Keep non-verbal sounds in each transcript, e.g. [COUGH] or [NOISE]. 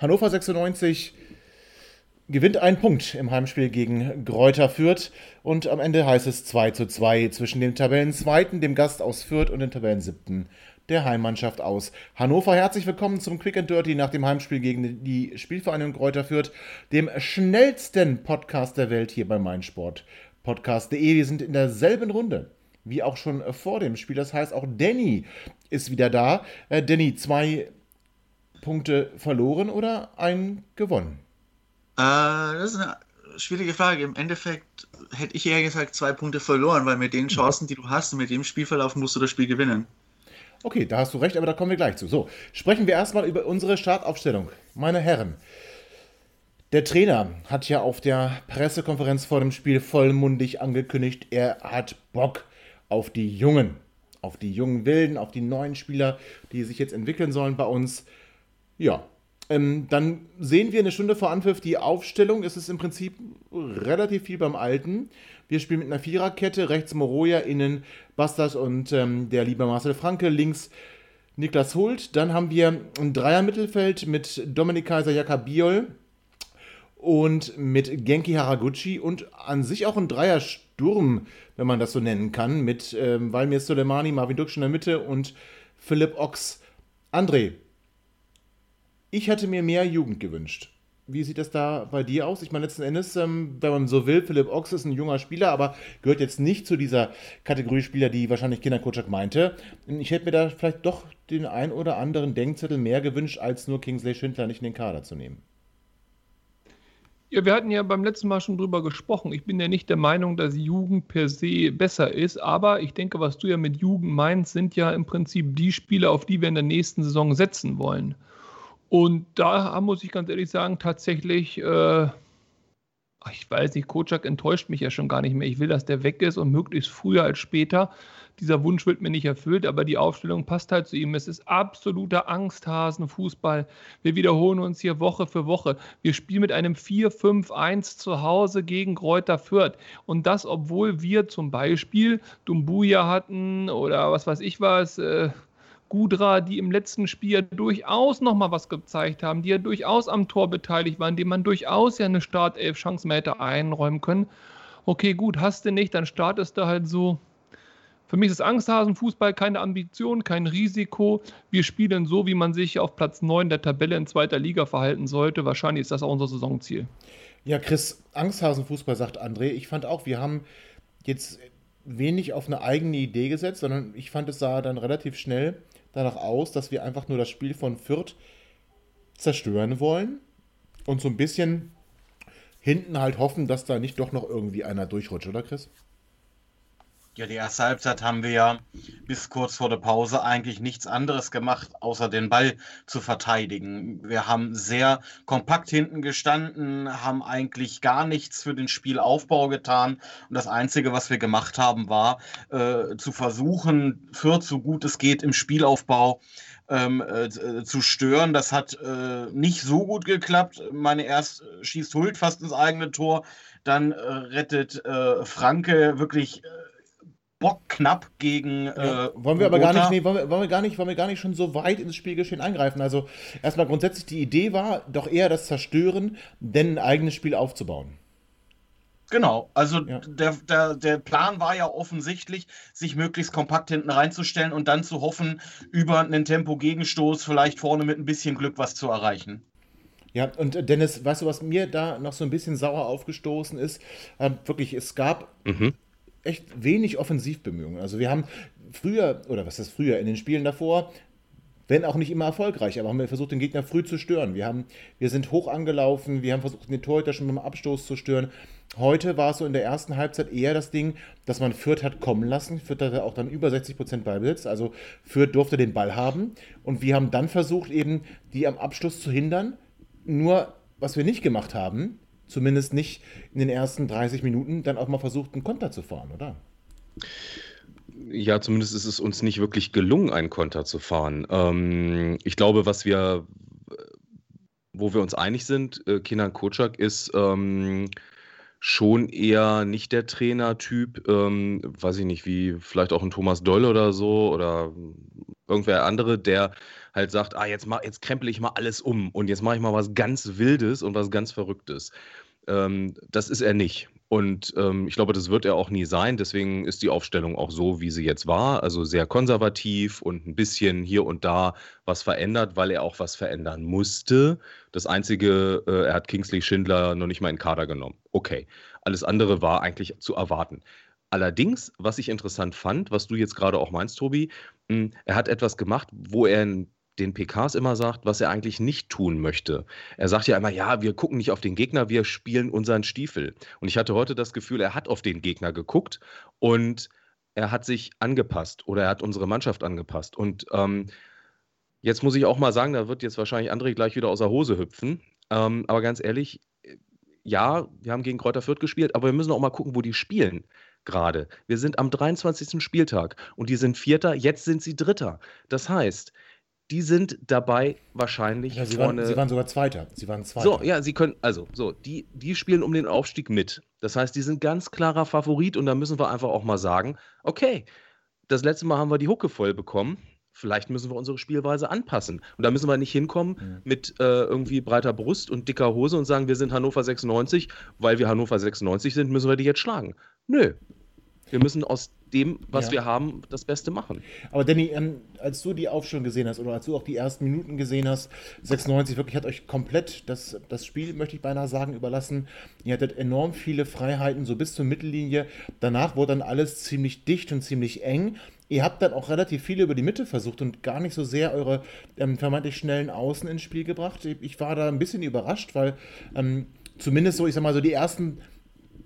Hannover 96 gewinnt einen Punkt im Heimspiel gegen Gräuter Fürth und am Ende heißt es 2 zu 2 zwischen dem Tabellenzweiten, dem Gast aus Fürth und dem Tabellensiebten der Heimmannschaft aus Hannover. Herzlich willkommen zum Quick and Dirty nach dem Heimspiel gegen die Spielvereinigung Gräuter Fürth, dem schnellsten Podcast der Welt hier bei meinsportpodcast.de. Wir sind in derselben Runde wie auch schon vor dem Spiel. Das heißt, auch Danny ist wieder da. Äh, Danny, zwei Punkte verloren oder ein gewonnen? Äh, das ist eine schwierige Frage. Im Endeffekt hätte ich eher gesagt zwei Punkte verloren, weil mit den Chancen, die du hast und mit dem Spielverlauf musst du das Spiel gewinnen. Okay, da hast du recht, aber da kommen wir gleich zu. So, sprechen wir erstmal über unsere Startaufstellung. Meine Herren, der Trainer hat ja auf der Pressekonferenz vor dem Spiel vollmundig angekündigt, er hat Bock auf die Jungen, auf die jungen Wilden, auf die neuen Spieler, die sich jetzt entwickeln sollen bei uns. Ja, ähm, dann sehen wir eine Stunde vor Anpfiff die Aufstellung. Es ist im Prinzip relativ viel beim Alten. Wir spielen mit einer Viererkette, rechts Moroja, innen Bastas und ähm, der liebe Marcel Franke, links Niklas Hult. Dann haben wir ein Dreier-Mittelfeld mit Dominik Kaiser, Jakabiol und mit Genki Haraguchi und an sich auch ein Dreier-Sturm, wenn man das so nennen kann, mit ähm, Valmir Soleimani, Marvin Duksch in der Mitte und Philipp Ochs. André, ich hätte mir mehr Jugend gewünscht. Wie sieht das da bei dir aus? Ich meine, letzten Endes, ähm, wenn man so will, Philipp Ochs ist ein junger Spieler, aber gehört jetzt nicht zu dieser Kategorie Spieler, die wahrscheinlich Kinder Kutschak meinte. Ich hätte mir da vielleicht doch den ein oder anderen Denkzettel mehr gewünscht, als nur Kingsley Schindler nicht in den Kader zu nehmen. Ja, wir hatten ja beim letzten Mal schon drüber gesprochen. Ich bin ja nicht der Meinung, dass Jugend per se besser ist, aber ich denke, was du ja mit Jugend meinst, sind ja im Prinzip die Spieler, auf die wir in der nächsten Saison setzen wollen. Und da muss ich ganz ehrlich sagen, tatsächlich, äh, ich weiß nicht, Kocak enttäuscht mich ja schon gar nicht mehr. Ich will, dass der weg ist und möglichst früher als später. Dieser Wunsch wird mir nicht erfüllt, aber die Aufstellung passt halt zu ihm. Es ist absoluter Angsthasen-Fußball. Wir wiederholen uns hier Woche für Woche. Wir spielen mit einem 4-5-1 zu Hause gegen Kräuter Fürth. Und das, obwohl wir zum Beispiel Dumbuya hatten oder was weiß ich was, äh, Gudra, die im letzten Spiel durchaus nochmal was gezeigt haben, die ja durchaus am Tor beteiligt waren, dem man durchaus ja eine Startelf-Chance mehr hätte einräumen können. Okay, gut, hast du nicht, dann startest du halt so. Für mich ist Angsthasenfußball keine Ambition, kein Risiko. Wir spielen so, wie man sich auf Platz 9 der Tabelle in zweiter Liga verhalten sollte. Wahrscheinlich ist das auch unser Saisonziel. Ja, Chris, Angsthasenfußball sagt André. Ich fand auch, wir haben jetzt wenig auf eine eigene Idee gesetzt, sondern ich fand, es sah dann relativ schnell danach aus, dass wir einfach nur das Spiel von Fürth zerstören wollen und so ein bisschen hinten halt hoffen, dass da nicht doch noch irgendwie einer durchrutscht, oder Chris? Ja, die erste Halbzeit haben wir ja bis kurz vor der Pause eigentlich nichts anderes gemacht, außer den Ball zu verteidigen. Wir haben sehr kompakt hinten gestanden, haben eigentlich gar nichts für den Spielaufbau getan. Und das Einzige, was wir gemacht haben, war äh, zu versuchen, Fürth so gut es geht im Spielaufbau ähm, äh, zu stören. Das hat äh, nicht so gut geklappt. Meine erst schießt Hult fast ins eigene Tor, dann äh, rettet äh, Franke wirklich äh, bockknapp gegen. Ja. Äh, wollen wir aber gar nicht, nee, wollen wir, wollen wir, gar nicht, wollen wir gar nicht schon so weit ins Spielgeschehen eingreifen. Also erstmal grundsätzlich die Idee war doch eher das Zerstören, denn ein eigenes Spiel aufzubauen. Genau, also ja. der, der, der Plan war ja offensichtlich, sich möglichst kompakt hinten reinzustellen und dann zu hoffen, über einen Tempo-Gegenstoß vielleicht vorne mit ein bisschen Glück was zu erreichen. Ja, und äh, Dennis, weißt du, was mir da noch so ein bisschen sauer aufgestoßen ist? Ähm, wirklich, es gab mhm echt wenig Offensivbemühungen. Also wir haben früher, oder was ist früher, in den Spielen davor, wenn auch nicht immer erfolgreich, aber haben wir versucht, den Gegner früh zu stören. Wir, haben, wir sind hoch angelaufen, wir haben versucht, den Torhüter schon beim Abstoß zu stören. Heute war es so in der ersten Halbzeit eher das Ding, dass man Fürth hat kommen lassen. Fürth hatte auch dann über 60% Ballbesitz, also Fürth durfte den Ball haben. Und wir haben dann versucht, eben die am Abschluss zu hindern. Nur, was wir nicht gemacht haben, zumindest nicht in den ersten 30 Minuten, dann auch mal versucht, einen Konter zu fahren, oder? Ja, zumindest ist es uns nicht wirklich gelungen, einen Konter zu fahren. Ähm, ich glaube, was wir, wo wir uns einig sind, äh, Kenan Kocak ist ähm, schon eher nicht der Trainertyp, ähm, weiß ich nicht, wie vielleicht auch ein Thomas Doll oder so oder irgendwer andere, der halt sagt, ah, jetzt, mach, jetzt krempel ich mal alles um und jetzt mache ich mal was ganz Wildes und was ganz Verrücktes. Ähm, das ist er nicht. Und ähm, ich glaube, das wird er auch nie sein. Deswegen ist die Aufstellung auch so, wie sie jetzt war. Also sehr konservativ und ein bisschen hier und da was verändert, weil er auch was verändern musste. Das Einzige, äh, er hat Kingsley Schindler noch nicht mal in Kader genommen. Okay. Alles andere war eigentlich zu erwarten. Allerdings, was ich interessant fand, was du jetzt gerade auch meinst, Tobi, mh, hm, er hat etwas gemacht, wo er ein den PKs immer sagt, was er eigentlich nicht tun möchte. Er sagt ja immer, ja, wir gucken nicht auf den Gegner, wir spielen unseren Stiefel. Und ich hatte heute das Gefühl, er hat auf den Gegner geguckt und er hat sich angepasst oder er hat unsere Mannschaft angepasst. Und ähm, jetzt muss ich auch mal sagen, da wird jetzt wahrscheinlich André gleich wieder aus der Hose hüpfen. Ähm, aber ganz ehrlich, ja, wir haben gegen Kräuter Fürth gespielt, aber wir müssen auch mal gucken, wo die spielen gerade. Wir sind am 23. Spieltag und die sind Vierter, jetzt sind sie Dritter. Das heißt, die sind dabei wahrscheinlich ja, sie vorne. Waren, sie waren sogar Zweiter. Sie waren Zweiter. So, ja, sie können, also, so, die, die spielen um den Aufstieg mit. Das heißt, die sind ganz klarer Favorit und da müssen wir einfach auch mal sagen, okay, das letzte Mal haben wir die Hucke voll bekommen. Vielleicht müssen wir unsere Spielweise anpassen. Und da müssen wir nicht hinkommen mhm. mit äh, irgendwie breiter Brust und dicker Hose und sagen, wir sind Hannover 96. Weil wir Hannover 96 sind, müssen wir die jetzt schlagen. Nö. Wir müssen aus dem, was ja. wir haben, das Beste machen. Aber Danny, ähm, als du die Aufstellung gesehen hast oder als du auch die ersten Minuten gesehen hast, 96 wirklich hat euch komplett das, das Spiel, möchte ich beinahe sagen, überlassen. Ihr hattet enorm viele Freiheiten, so bis zur Mittellinie. Danach wurde dann alles ziemlich dicht und ziemlich eng. Ihr habt dann auch relativ viel über die Mitte versucht und gar nicht so sehr eure ähm, vermeintlich schnellen Außen ins Spiel gebracht. Ich war da ein bisschen überrascht, weil ähm, zumindest so, ich sag mal, so die ersten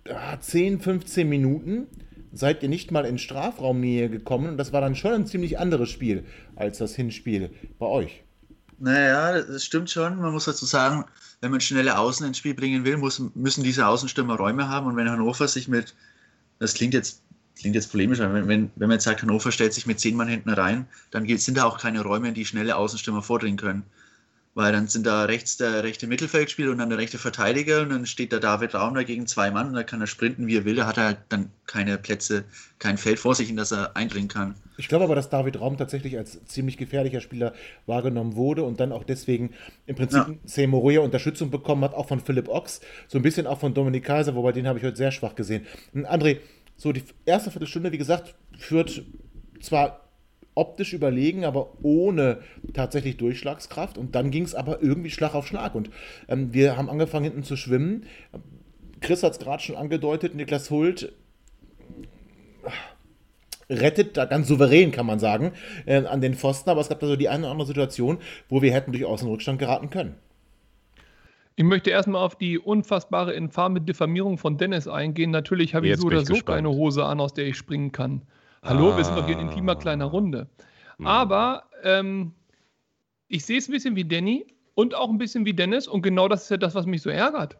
äh, 10, 15 Minuten seid ihr nicht mal in Strafraumnähe gekommen und das war dann schon ein ziemlich anderes Spiel als das Hinspiel bei euch. Naja, das stimmt schon. Man muss dazu sagen, wenn man schnelle Außen ins Spiel bringen will, muss, müssen diese Außenstürmer Räume haben. Und wenn Hannover sich mit, das klingt jetzt, klingt jetzt polemisch, aber wenn, wenn, wenn man jetzt sagt, Hannover stellt sich mit zehn Mann hinten rein, dann sind da auch keine Räume, in die schnelle Außenstürmer vordringen können weil dann sind da rechts der rechte Mittelfeldspieler und dann der rechte Verteidiger und dann steht der David Raum da gegen zwei Mann und da kann er sprinten, wie er will. Da hat er halt dann keine Plätze, kein Feld vor sich, in das er eindringen kann. Ich glaube aber, dass David Raum tatsächlich als ziemlich gefährlicher Spieler wahrgenommen wurde und dann auch deswegen im Prinzip ja. Seymour Unterstützung bekommen hat, auch von Philipp Ochs, so ein bisschen auch von Dominik Kaiser, wobei den habe ich heute sehr schwach gesehen. Und André, so die erste Viertelstunde, wie gesagt, führt zwar optisch überlegen, aber ohne tatsächlich Durchschlagskraft. Und dann ging es aber irgendwie Schlag auf Schlag. Und ähm, wir haben angefangen hinten zu schwimmen. Chris hat es gerade schon angedeutet, Niklas Hult äh, rettet da ganz souverän, kann man sagen, äh, an den Pfosten. Aber es gab da so die eine oder andere Situation, wo wir hätten durchaus in Rückstand geraten können. Ich möchte erstmal auf die unfassbare infame Diffamierung von Dennis eingehen. Natürlich habe ich so oder so gespannt. keine Hose an, aus der ich springen kann. Hallo, ah. wir sind doch hier in intimer kleiner Runde. Mhm. Aber ähm, ich sehe es ein bisschen wie Danny und auch ein bisschen wie Dennis und genau das ist ja das, was mich so ärgert.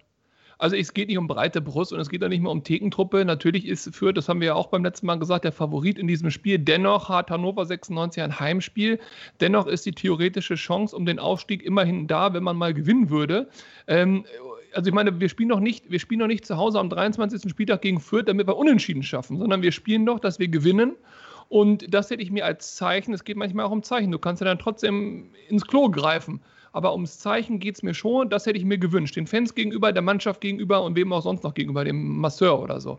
Also es geht nicht um breite Brust und es geht auch nicht mehr um Thekentruppe. Natürlich ist Fürth, das haben wir ja auch beim letzten Mal gesagt, der Favorit in diesem Spiel. Dennoch hat Hannover 96 ein Heimspiel. Dennoch ist die theoretische Chance um den Aufstieg immerhin da, wenn man mal gewinnen würde. Ähm, also ich meine, wir spielen noch nicht, wir spielen noch nicht zu Hause am 23. Spieltag gegen Fürth, damit wir Unentschieden schaffen, sondern wir spielen doch, dass wir gewinnen. Und das hätte ich mir als Zeichen, es geht manchmal auch um Zeichen, du kannst ja dann trotzdem ins Klo greifen. Aber ums Zeichen geht es mir schon, das hätte ich mir gewünscht. Den Fans gegenüber, der Mannschaft gegenüber und wem auch sonst noch gegenüber, dem Masseur oder so.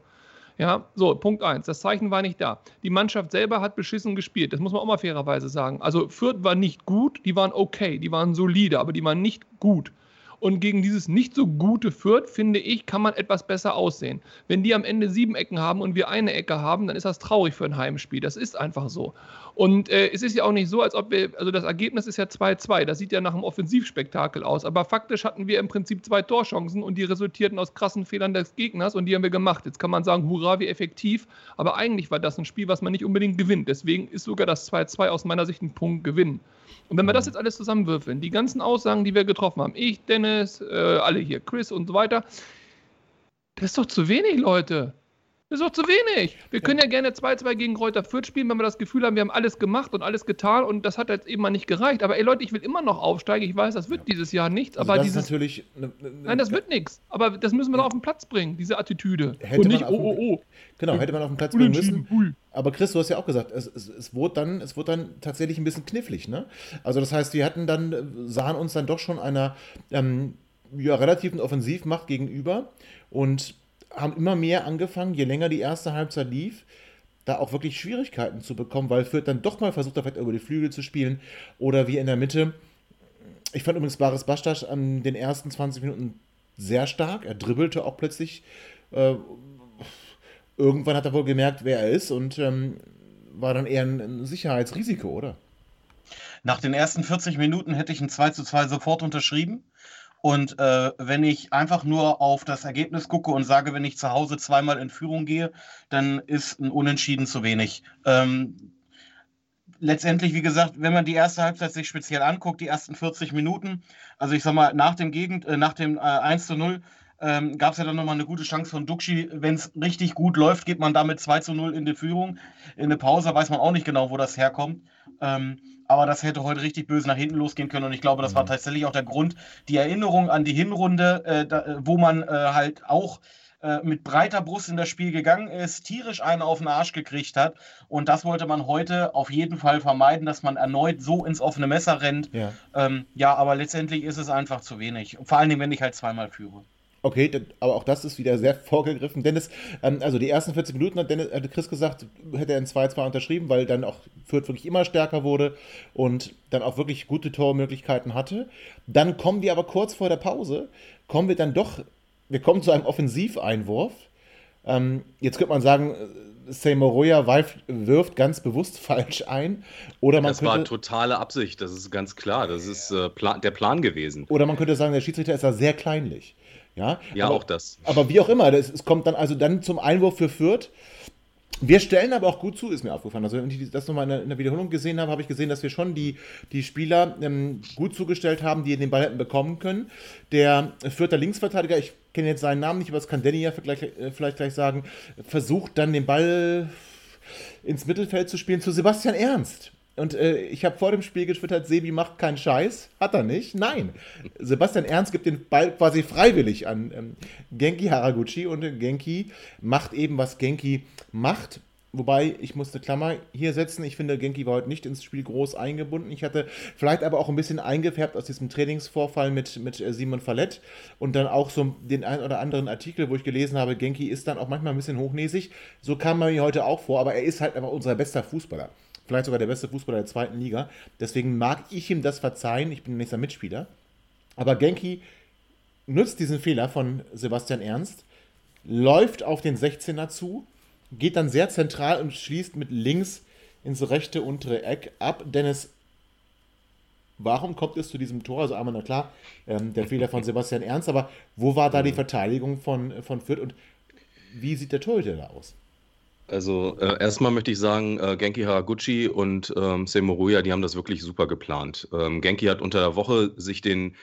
Ja, so, Punkt 1. Das Zeichen war nicht da. Die Mannschaft selber hat beschissen gespielt. Das muss man auch mal fairerweise sagen. Also Fürth war nicht gut, die waren okay, die waren solide, aber die waren nicht gut. Und gegen dieses nicht so gute Fürth, finde ich, kann man etwas besser aussehen. Wenn die am Ende sieben Ecken haben und wir eine Ecke haben, dann ist das traurig für ein Heimspiel. Das ist einfach so. Und äh, es ist ja auch nicht so, als ob wir, also das Ergebnis ist ja 2-2. Das sieht ja nach einem Offensivspektakel aus. Aber faktisch hatten wir im Prinzip zwei Torchancen und die resultierten aus krassen Fehlern des Gegners und die haben wir gemacht. Jetzt kann man sagen, hurra, wie effektiv. Aber eigentlich war das ein Spiel, was man nicht unbedingt gewinnt. Deswegen ist sogar das 2-2 aus meiner Sicht ein Punkt Gewinn. Und wenn wir das mhm. jetzt alles zusammenwürfeln, die ganzen Aussagen, die wir getroffen haben, ich, Dennis, äh, alle hier, Chris und so weiter, das ist doch zu wenig, Leute. Das ist doch zu wenig. Wir können ja gerne 2-2 gegen Kräuter Fürth spielen, wenn wir das Gefühl haben, wir haben alles gemacht und alles getan und das hat jetzt eben mal nicht gereicht. Aber ey Leute, ich will immer noch aufsteigen. Ich weiß, das wird dieses Jahr nichts. Also aber das dieses, ist natürlich. Ne, ne, nein, das wird nichts. Aber das müssen wir doch auf den Platz bringen, diese Attitüde. Hätte und nicht, oh, oh, oh. Genau, hätte man auf den Platz bringen müssen. Aber Chris, du hast ja auch gesagt, es, es, es, wurde dann, es wurde dann tatsächlich ein bisschen knifflig. Ne? Also, das heißt, wir hatten dann, sahen uns dann doch schon einer ähm, ja, relativen Offensivmacht gegenüber und haben immer mehr angefangen, je länger die erste Halbzeit lief, da auch wirklich Schwierigkeiten zu bekommen, weil Fürth dann doch mal versucht hat, vielleicht über die Flügel zu spielen oder wie in der Mitte. Ich fand übrigens Baris Bastas an den ersten 20 Minuten sehr stark. Er dribbelte auch plötzlich. Äh, irgendwann hat er wohl gemerkt, wer er ist und ähm, war dann eher ein, Sicherheitsrisiko, oder? Nach den ersten 40 Minuten hätte ich ein 2 zu 2 sofort unterschrieben. Und äh, wenn ich einfach nur auf das Ergebnis gucke und sage, wenn ich zu Hause zweimal in Führung gehe, dann ist ein Unentschieden zu wenig. Ähm, letztendlich, wie gesagt, wenn man die erste Halbzeit sich speziell anguckt, die ersten 40 Minuten, also ich sag mal, nach dem Gegend, äh, nach dem äh, 1 zu 0 ähm, gab es ja dann nochmal eine gute Chance von Duxi. Wenn es richtig gut läuft, geht man damit 2 zu 0 in die Führung. In der Pause weiß man auch nicht genau, wo das herkommt. Ähm, aber das hätte heute richtig böse nach hinten losgehen können. Und ich glaube, das mhm. war tatsächlich auch der Grund, die Erinnerung an die Hinrunde, äh, da, wo man äh, halt auch äh, mit breiter Brust in das Spiel gegangen ist, tierisch einen auf den Arsch gekriegt hat. Und das wollte man heute auf jeden Fall vermeiden, dass man erneut so ins offene Messer rennt. Ja, ähm, ja aber letztendlich ist es einfach zu wenig. Vor allen Dingen, wenn ich halt zweimal führe. Okay, aber auch das ist wieder sehr vorgegriffen. Dennis, ähm, also die ersten 40 Minuten hat, Dennis, hat Chris gesagt, hätte er in 2-2 unterschrieben, weil dann auch Fürth wirklich immer stärker wurde und dann auch wirklich gute Tormöglichkeiten hatte. Dann kommen wir aber kurz vor der Pause, kommen wir dann doch, wir kommen zu einem Offensiveinwurf. Ähm, jetzt könnte man sagen, Seymour wirft ganz bewusst [LAUGHS] falsch ein. Oder man das könnte, war totale Absicht, das ist ganz klar. Das ist äh, Plan, der Plan gewesen. Oder man könnte sagen, der Schiedsrichter ist da sehr kleinlich. Ja, ja aber, auch das. Aber wie auch immer, das, es kommt dann also dann zum Einwurf für Fürth. Wir stellen aber auch gut zu, ist mir aufgefallen. Also, wenn ich das nochmal in, in der Wiederholung gesehen habe, habe ich gesehen, dass wir schon die, die Spieler ähm, gut zugestellt haben, die den Ball hätten bekommen können. Der Fürther Linksverteidiger, ich kenne jetzt seinen Namen nicht, aber das kann Danny ja vielleicht, äh, vielleicht gleich sagen, versucht dann den Ball ins Mittelfeld zu spielen zu Sebastian Ernst. Und äh, ich habe vor dem Spiel getwittert, Sebi macht keinen Scheiß. Hat er nicht? Nein. Sebastian Ernst gibt den Ball quasi freiwillig an ähm, Genki Haraguchi und Genki macht eben, was Genki macht. Wobei, ich musste Klammer hier setzen. Ich finde, Genki war heute nicht ins Spiel groß eingebunden. Ich hatte vielleicht aber auch ein bisschen eingefärbt aus diesem Trainingsvorfall mit, mit äh, Simon Fallett und dann auch so den ein oder anderen Artikel, wo ich gelesen habe, Genki ist dann auch manchmal ein bisschen hochnäsig. So kam man mir heute auch vor, aber er ist halt einfach unser bester Fußballer vielleicht sogar der beste Fußballer der zweiten Liga. Deswegen mag ich ihm das verzeihen. Ich bin nächster Mitspieler. Aber Genki nutzt diesen Fehler von Sebastian Ernst, läuft auf den 16er zu, geht dann sehr zentral und schließt mit links ins rechte untere Eck ab. Dennis, warum kommt es zu diesem Tor? Also einmal, na klar, ähm, der Fehler von [LAUGHS] Sebastian Ernst, aber wo war da die Verteidigung von, von Fürth und wie sieht der Torhüter da aus? Also äh, erstmal möchte ich sagen, äh, Genki Haraguchi und ähm, Semoruya, die haben das wirklich super geplant. Ähm, Genki hat unter der Woche sich den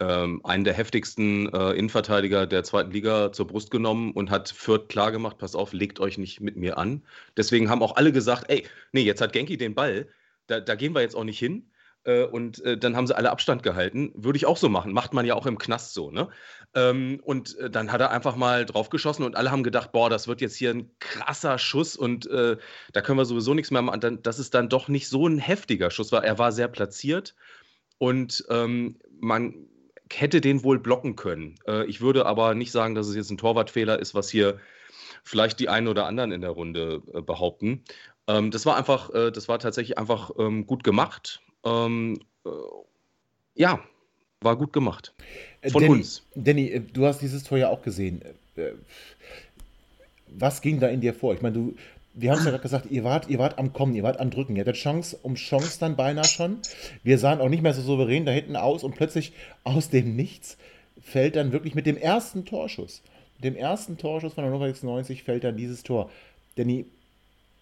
ähm, einen der heftigsten äh, Innenverteidiger der zweiten Liga zur Brust genommen und hat Fürth klargemacht, pass auf, legt euch nicht mit mir an. Deswegen haben auch alle gesagt, ey, nee, jetzt hat Genki den Ball, da, da gehen wir jetzt auch nicht hin. Äh, und äh, dann haben sie alle Abstand gehalten. Würde ich auch so machen. Macht man ja auch im Knast so, ne? Ähm, und äh, dann hat er einfach mal draufgeschossen und alle haben gedacht, boah, das wird jetzt hier ein krasser Schuss und äh, da können wir sowieso nichts mehr machen. Dann, dass es dann doch nicht so ein heftiger Schuss war. Er war sehr platziert und ähm, man hätte den wohl blocken können. Äh, ich würde aber nicht sagen, dass es jetzt ein Torwartfehler ist, was hier vielleicht die einen oder anderen in der Runde äh, behaupten. Ähm, das war einfach, das war tatsächlich einfach ähm, gut gemacht. Ähm, äh, ja, war gut gemacht. Äh, Von Danny, uns. Danny, äh, du hast dieses Tor ja auch gesehen. Äh, Was ging da in dir vor? Ich meine, du, wir haben es ja gerade gesagt, ihr wart, ihr wart am Kommen, ihr wart am Drücken. Ihr hattet Chance um Chance dann beinahe schon. Wir sahen auch nicht mehr so souverän da hinten aus und plötzlich aus dem Nichts fällt dann wirklich mit dem ersten Torschuss, mit dem ersten Torschuss von Hannover 96 fällt dann dieses Tor. Danny,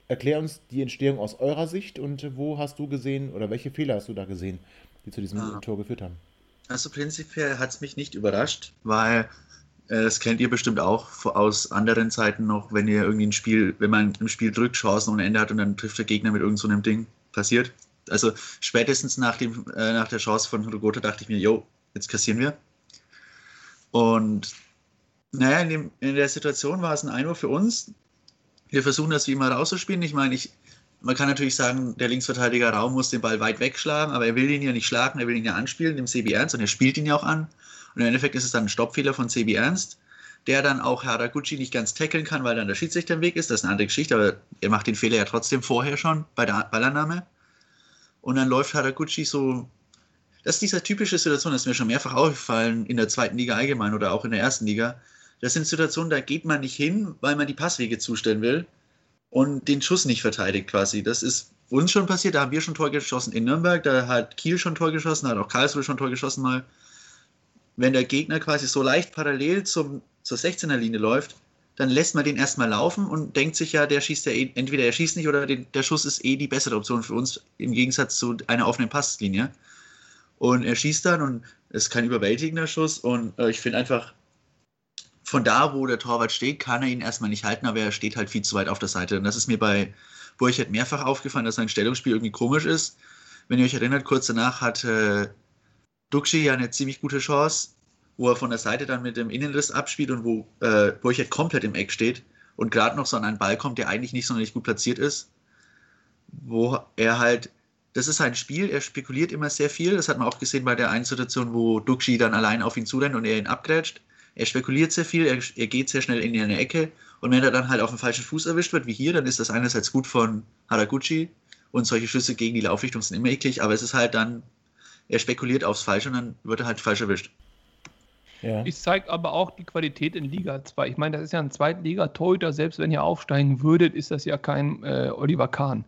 erklär uns die Entstehung aus eurer Sicht und wo hast du gesehen oder welche Fehler hast du da gesehen, die zu diesem Ah. Tor geführt haben? Also prinzipiell hat es mich nicht überrascht, weil äh, das kennt ihr bestimmt auch aus anderen Zeiten noch, wenn ihr irgendwie ein Spiel, wenn man im Spiel drückt, Chancen ohne Ende hat und dann trifft der Gegner mit irgendeinem so Ding, passiert. Also spätestens nach, dem, äh, nach der Chance von Rogota dachte ich mir, yo, jetzt kassieren wir. Und naja, in, dem, in der Situation war es ein Einwurf für uns. Wir versuchen das wie immer rauszuspielen. Ich meine, ich, man kann natürlich sagen, der Linksverteidiger Raum muss den Ball weit wegschlagen, aber er will ihn ja nicht schlagen, er will ihn ja anspielen, dem CB Ernst, und er spielt ihn ja auch an. Und im Endeffekt ist es dann ein Stoppfehler von CB Ernst, der dann auch Haraguchi nicht ganz tackeln kann, weil dann der Schiedsrichter im Weg ist. Das ist eine andere Geschichte, aber er macht den Fehler ja trotzdem vorher schon bei der Ballannahme. Und dann läuft Haraguchi so. Das ist diese typische Situation, das ist mir schon mehrfach aufgefallen in der zweiten Liga allgemein oder auch in der ersten Liga. Das sind Situationen, da geht man nicht hin, weil man die Passwege zustellen will und den Schuss nicht verteidigt quasi. Das ist uns schon passiert, da haben wir schon Tor geschossen in Nürnberg, da hat Kiel schon Tor geschossen, da hat auch Karlsruhe schon Tor geschossen mal. Wenn der Gegner quasi so leicht parallel zum, zur 16er Linie läuft, dann lässt man den erstmal laufen und denkt sich ja, der schießt ja eh, entweder er schießt nicht oder den, der Schuss ist eh die bessere Option für uns im Gegensatz zu einer offenen Passlinie. Und er schießt dann und es ist kein überwältigender Schuss und äh, ich finde einfach, von da, wo der Torwart steht, kann er ihn erstmal nicht halten, aber er steht halt viel zu weit auf der Seite. Und das ist mir bei Burchard mehrfach aufgefallen, dass sein Stellungsspiel irgendwie komisch ist. Wenn ihr euch erinnert, kurz danach hat äh, Duxi ja eine ziemlich gute Chance, wo er von der Seite dann mit dem Innenriss abspielt und wo äh, Burchard komplett im Eck steht und gerade noch so an einen Ball kommt, der eigentlich nicht sonderlich gut platziert ist. Wo er halt, das ist sein Spiel, er spekuliert immer sehr viel. Das hat man auch gesehen bei der einen Situation, wo Duxi dann allein auf ihn zurennt und er ihn abgrätscht. Er spekuliert sehr viel, er, er geht sehr schnell in eine Ecke und wenn er dann halt auf den falschen Fuß erwischt wird, wie hier, dann ist das einerseits gut von Haraguchi und solche Schüsse gegen die Laufrichtung sind immer eklig, aber es ist halt dann, er spekuliert aufs Falsche und dann wird er halt falsch erwischt. Ja. Es zeigt aber auch die Qualität in Liga 2. Ich meine, das ist ja ein Zweitliga-Torhüter. Selbst wenn ihr aufsteigen würdet, ist das ja kein äh, Oliver Kahn.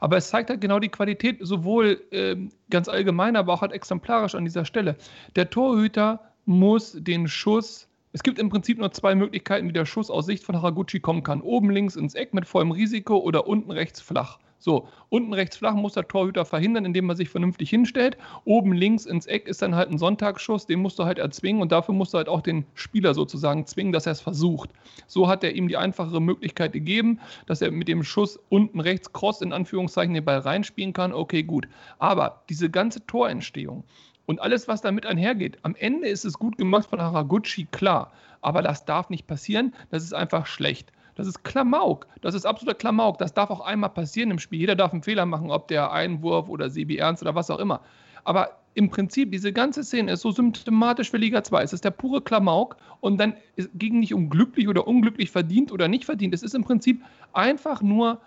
Aber es zeigt halt genau die Qualität, sowohl ähm, ganz allgemein, aber auch halt exemplarisch an dieser Stelle. Der Torhüter muss den Schuss. Es gibt im Prinzip nur zwei Möglichkeiten, wie der Schuss aus Sicht von Haraguchi kommen kann. Oben links ins Eck mit vollem Risiko oder unten rechts flach. So, unten rechts flach muss der Torhüter verhindern, indem er sich vernünftig hinstellt. Oben links ins Eck ist dann halt ein Sonntagsschuss, den musst du halt erzwingen und dafür musst du halt auch den Spieler sozusagen zwingen, dass er es versucht. So hat er ihm die einfachere Möglichkeit gegeben, dass er mit dem Schuss unten rechts cross in Anführungszeichen den Ball reinspielen kann. Okay, gut. Aber diese ganze Torentstehung und alles, was damit einhergeht, am Ende ist es gut gemacht von Haraguchi, klar. Aber das darf nicht passieren, das ist einfach schlecht. Das ist Klamauk. Das ist absoluter Klamauk. Das darf auch einmal passieren im Spiel. Jeder darf einen Fehler machen, ob der Einwurf oder Sebi Ernst oder was auch immer. Aber im Prinzip, diese ganze Szene ist so symptomatisch für Liga 2. Es ist der pure Klamauk und dann ging nicht um glücklich oder unglücklich verdient oder nicht verdient. Es ist im Prinzip einfach nur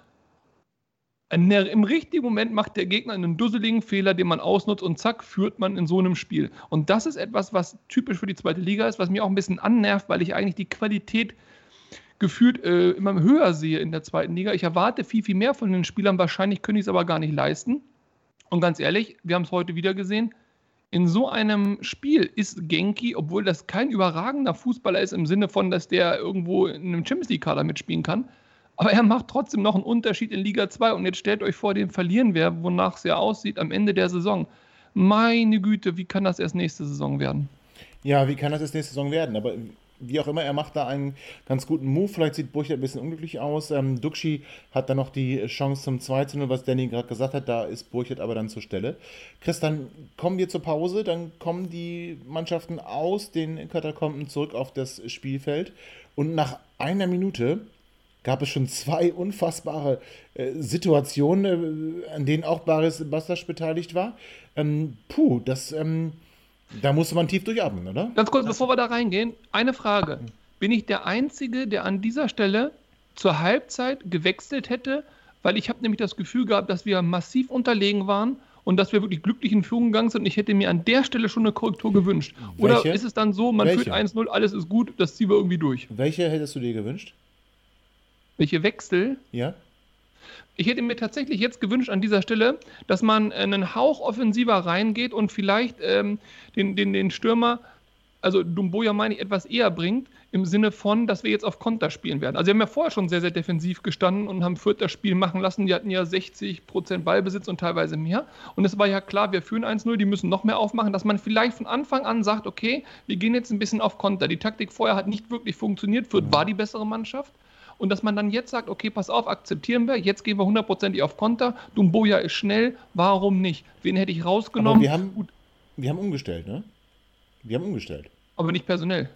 der, im richtigen Moment macht der Gegner einen dusseligen Fehler, den man ausnutzt und zack, führt man in so einem Spiel. Und das ist etwas, was typisch für die zweite Liga ist, was mir auch ein bisschen annervt, weil ich eigentlich die Qualität gefühlt äh, immer höher sehe in der zweiten Liga. Ich erwarte viel, viel mehr von den Spielern. Wahrscheinlich können die es aber gar nicht leisten. Und ganz ehrlich, wir haben es heute wieder gesehen. In so einem Spiel ist Genki, obwohl das kein überragender Fußballer ist, im Sinne von, dass der irgendwo in einem Champions League-Kader mitspielen kann, aber er macht trotzdem noch einen Unterschied in Liga 2. Und jetzt stellt euch vor, den verlieren wir, wonach es ja aussieht, am Ende der Saison. Meine Güte, wie kann das erst nächste Saison werden? Ja, wie kann das erst nächste Saison werden? Aber wie auch immer, er macht da einen ganz guten Move. Vielleicht sieht Burchard ein bisschen unglücklich aus. Ähm, Duxi hat dann noch die Chance zum 2 0, was Danny gerade gesagt hat. Da ist Burchard aber dann zur Stelle. Chris, dann kommen wir zur Pause. Dann kommen die Mannschaften aus den Katakomben zurück auf das Spielfeld. Und nach einer Minute gab es schon zwei unfassbare äh, Situationen, äh, an denen auch Baris Bastasch beteiligt war. Ähm, puh, das, ähm, da musste man tief durchatmen, oder? Ganz kurz, bevor wir da reingehen, eine Frage. Bin ich der Einzige, der an dieser Stelle zur Halbzeit gewechselt hätte? Weil ich habe nämlich das Gefühl gehabt, dass wir massiv unterlegen waren und dass wir wirklich glücklich in Führung gegangen sind. Und ich hätte mir an der Stelle schon eine Korrektur gewünscht. Oder Welche? ist es dann so, man Welche? führt 1-0, alles ist gut, das ziehen wir irgendwie durch. Welche hättest du dir gewünscht? Welche Wechsel? Ja? Ich hätte mir tatsächlich jetzt gewünscht an dieser Stelle, dass man äh, einen Hauch offensiver reingeht und vielleicht ähm, den, den, den Stürmer, also Dumboya meine ich, etwas eher bringt, im Sinne von, dass wir jetzt auf Konter spielen werden. Also wir haben ja vorher schon sehr, sehr defensiv gestanden und haben Fürth das Spiel machen lassen. Die hatten ja 60% Ballbesitz und teilweise mehr. Und es war ja klar, wir führen 1-0, die müssen noch mehr aufmachen, dass man vielleicht von Anfang an sagt, okay, wir gehen jetzt ein bisschen auf Konter. Die Taktik vorher hat nicht wirklich funktioniert. Fürth war die bessere Mannschaft. Und dass man dann jetzt sagt, okay, pass auf, akzeptieren wir, jetzt gehen wir hundertprozentig auf Konter, Dumboya ist schnell, warum nicht? Wen hätte ich rausgenommen? Aber wir haben, Gut, wir haben umgestellt, ne? Wir haben umgestellt. aber nicht personell.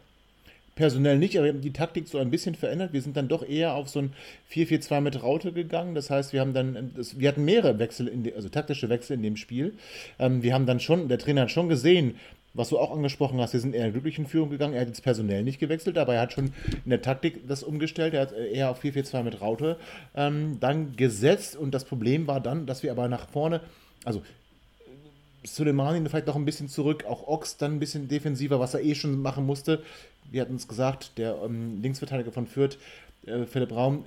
Personell nicht, aber wir haben die Taktik so ein bisschen verändert. Wir sind dann doch eher auf so ein 4-4-2 mit Raute gegangen. Das heißt, wir haben dann, wir hatten mehrere Wechsel, in de, also taktische Wechsel in dem Spiel. Ähm, wir haben dann schon, der Trainer hat schon gesehen, was du auch angesprochen hast, wir sind eher glücklich in Führung gegangen. Er hat jetzt personell nicht gewechselt, aber er hat schon in der Taktik das umgestellt. Er hat eher auf 4-4-2 mit Raute ähm, dann gesetzt. Und das Problem war dann, dass wir aber nach vorne, also Soleimani vielleicht noch ein bisschen zurück, auch Ox dann ein bisschen defensiver, was er eh schon machen musste. Wir hatten es gesagt, der ähm, Linksverteidiger von Fürth, äh, Philipp Raum,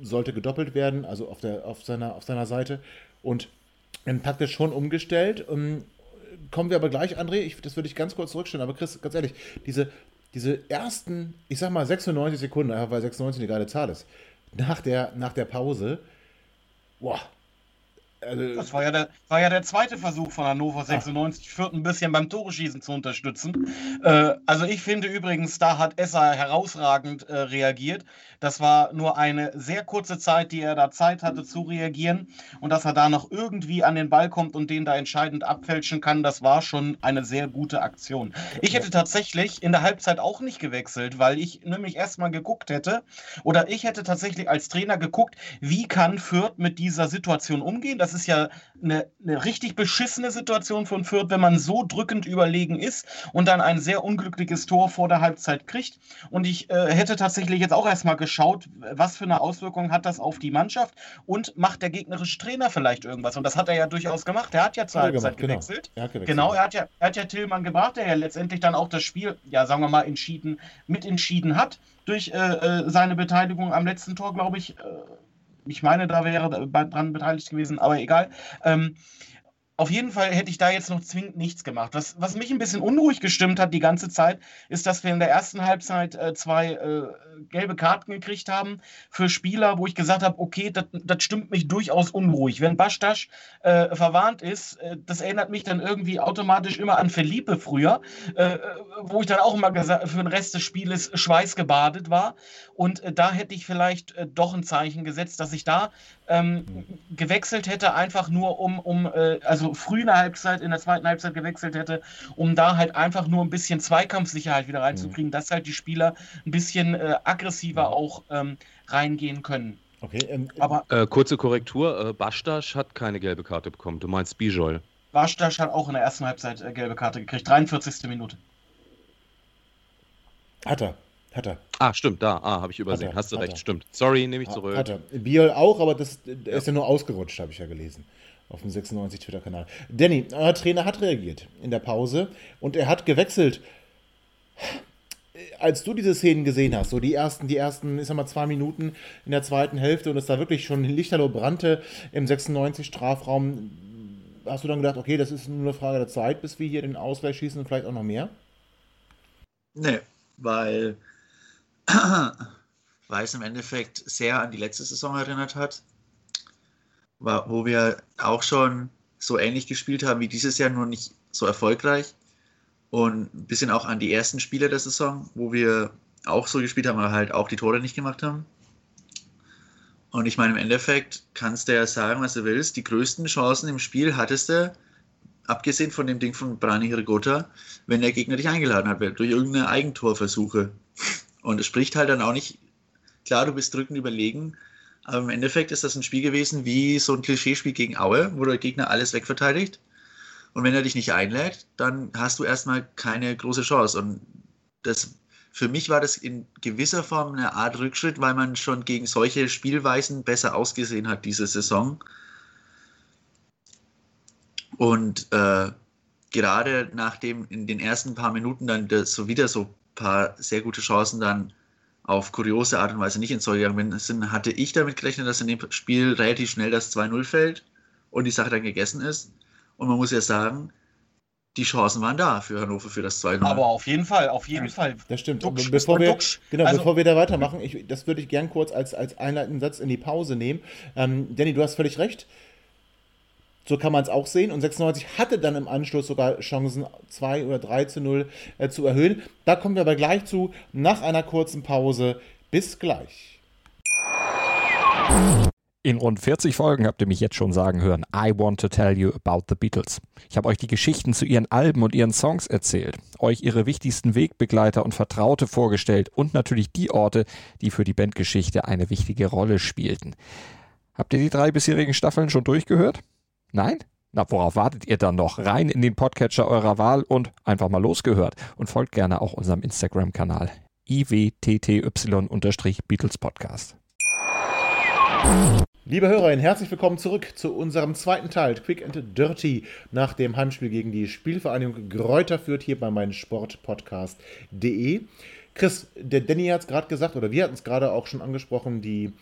sollte gedoppelt werden, also auf, der, auf, seiner, auf seiner Seite. Und ähm, taktisch schon umgestellt. Ähm, kommen wir aber gleich, André, ich, das würde ich ganz kurz zurückstellen, aber Chris, ganz ehrlich, diese, diese ersten, ich sag mal 96 Sekunden, einfach weil 96 eine geile Zahl ist, nach der, nach der Pause, boah, also, Das war ja, der, war ja der zweite Versuch von Hannover 96, Fürth ein bisschen beim Tore-Schießen zu unterstützen. Äh, also ich finde übrigens, da hat Esser herausragend äh, reagiert. Das war nur eine sehr kurze Zeit, die er da Zeit hatte zu reagieren. Und dass er da noch irgendwie an den Ball kommt und den da entscheidend abfälschen kann, das war schon eine sehr gute Aktion. Ich hätte tatsächlich in der Halbzeit auch nicht gewechselt, weil ich nämlich erstmal geguckt hätte, oder ich hätte tatsächlich als Trainer geguckt, wie kann Fürth mit dieser Situation umgehen. Das ist ja eine, eine richtig beschissene Situation von Fürth, wenn man so drückend überlegen ist und dann ein sehr unglückliches Tor vor der Halbzeit kriegt. Und ich äh, hätte tatsächlich jetzt auch erstmal geschaut, was für eine Auswirkung hat das auf die Mannschaft und macht der gegnerische Trainer vielleicht irgendwas. Und das hat er ja durchaus gemacht. Er hat ja zur Halbzeit genau. gewechselt. Er gewechselt. Genau, er hat, ja, er hat ja Tillmann gebracht, der ja letztendlich dann auch das Spiel, ja, sagen wir mal, entschieden, mitentschieden hat durch äh, äh, seine Beteiligung am letzten Tor, glaube ich. Äh, ich meine, da wäre dran beteiligt gewesen, aber egal. Ähm, auf jeden Fall hätte ich da jetzt noch zwingend nichts gemacht. Was, was mich ein bisschen unruhig gestimmt hat die ganze Zeit, ist, dass wir in der ersten Halbzeit äh, zwei äh, gelbe Karten gekriegt haben für Spieler, wo ich gesagt habe, okay, das stimmt mich durchaus unruhig. Wenn Bastasch äh, verwarnt ist, äh, das erinnert mich dann irgendwie automatisch immer an Felipe früher, äh, äh, wo ich dann auch immer für den Rest des Spieles schweißgebadet war. Und da hätte ich vielleicht doch ein Zeichen gesetzt, dass ich da ähm, gewechselt hätte, einfach nur um, um äh, also früh in der Halbzeit, in der zweiten Halbzeit gewechselt hätte, um da halt einfach nur ein bisschen Zweikampfsicherheit wieder reinzukriegen, dass halt die Spieler ein bisschen äh, aggressiver auch ähm, reingehen können. Okay, ähm, Aber Äh, kurze Korrektur, äh, Bastasch hat keine gelbe Karte bekommen. Du meinst Bijol. Barstasch hat auch in der ersten Halbzeit äh, gelbe Karte gekriegt, 43. Minute. hat er. Hat er. Ah, stimmt, da. Ah, habe ich übersehen. Hat er, Hast du hat recht, er. stimmt. Sorry, nehme ich zurück. Hat er. Biol auch, aber das der ist ja nur ausgerutscht, habe ich ja gelesen. Auf dem 96 Twitter-Kanal. Danny, euer Trainer hat reagiert in der Pause und er hat gewechselt. Als du diese Szenen gesehen hast, so die ersten, die ersten, ich sag mal, zwei Minuten in der zweiten Hälfte und es da wirklich schon Lichterloh brannte im 96 Strafraum, hast du dann gedacht, okay, das ist nur eine Frage der Zeit, bis wir hier den Ausgleich schießen und vielleicht auch noch mehr? Nee, weil, [CLEARS THROAT] weil es im Endeffekt sehr an die letzte Saison erinnert hat, wo wir auch schon so ähnlich gespielt haben wie dieses Jahr, nur nicht so erfolgreich. Und ein bisschen auch an die ersten Spiele der Saison, wo wir auch so gespielt haben, aber halt auch die Tore nicht gemacht haben. Und ich meine, im Endeffekt kannst du ja sagen, was du willst. Die größten Chancen im Spiel hattest du, abgesehen von dem Ding von Brani Hirgota, wenn der Gegner dich eingeladen hat, durch irgendeine Eigentorversuche. Und es spricht halt dann auch nicht, klar, du bist drückend überlegen, aber im Endeffekt ist das ein Spiel gewesen wie so ein Klischeespiel gegen Aue, wo der Gegner alles wegverteidigt. Und wenn er dich nicht einlädt, dann hast du erstmal keine große Chance. Und das, für mich war das in gewisser Form eine Art Rückschritt, weil man schon gegen solche Spielweisen besser ausgesehen hat diese Saison. Und äh, gerade nachdem in den ersten paar Minuten dann so wieder so paar sehr gute Chancen dann auf kuriose Art und Weise nicht ins Zeug gegangen sind, hatte ich damit gerechnet, dass in dem Spiel relativ schnell das 2-0 fällt und die Sache dann gegessen ist. Und man muss ja sagen, die Chancen waren da für Hannover für das 2-0. Aber auf jeden Fall, auf jeden Fall. Das stimmt. Duxch, bevor, wir, Duxch. genau, Also- bevor wir da weitermachen, ich, das würde ich gern kurz als, als einleitenden Satz in die Pause nehmen. Ähm, Danny, du hast völlig recht. So kann man es auch sehen. Und 96 hatte dann im Anschluss sogar Chancen, 2 oder 3 zu 0 äh, zu erhöhen. Da kommen wir aber gleich zu, nach einer kurzen Pause. Bis gleich. In rund 40 Folgen habt ihr mich jetzt schon sagen hören, I want to tell you about the Beatles. Ich habe euch die Geschichten zu ihren Alben und ihren Songs erzählt, euch ihre wichtigsten Wegbegleiter und Vertraute vorgestellt und natürlich die Orte, die für die Bandgeschichte eine wichtige Rolle spielten. Habt ihr die drei bisherigen Staffeln schon durchgehört? Nein? Na, worauf wartet ihr dann noch? Rein in den Podcatcher eurer Wahl und einfach mal losgehört. Und folgt gerne auch unserem Instagram-Kanal iwtty-Beatles Podcast. Liebe Hörerinnen, herzlich willkommen zurück zu unserem zweiten Teil, Quick and Dirty, nach dem Heimspiel gegen die Spielvereinigung Gräuter führt hier bei meinem Sportpodcast.de. Chris, der Danny hat es gerade gesagt, oder wir hatten es gerade auch schon angesprochen, die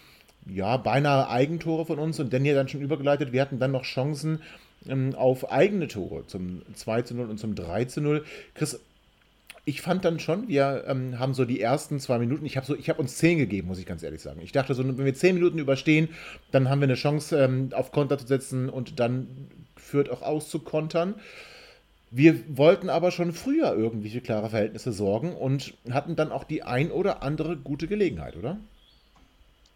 ja, beinahe Eigentore von uns und hat dann schon übergeleitet. Wir hatten dann noch Chancen ähm, auf eigene Tore zum 2 zu 0 und zum 3 zu 0. Chris, ich fand dann schon, wir ähm, haben so die ersten zwei Minuten, ich habe so, habe uns zehn gegeben, muss ich ganz ehrlich sagen. Ich dachte so, wenn wir zehn Minuten überstehen, dann haben wir eine Chance, ähm, auf Konter zu setzen und dann führt auch auszukontern. Wir wollten aber schon früher irgendwie für klare Verhältnisse sorgen und hatten dann auch die ein oder andere gute Gelegenheit, oder?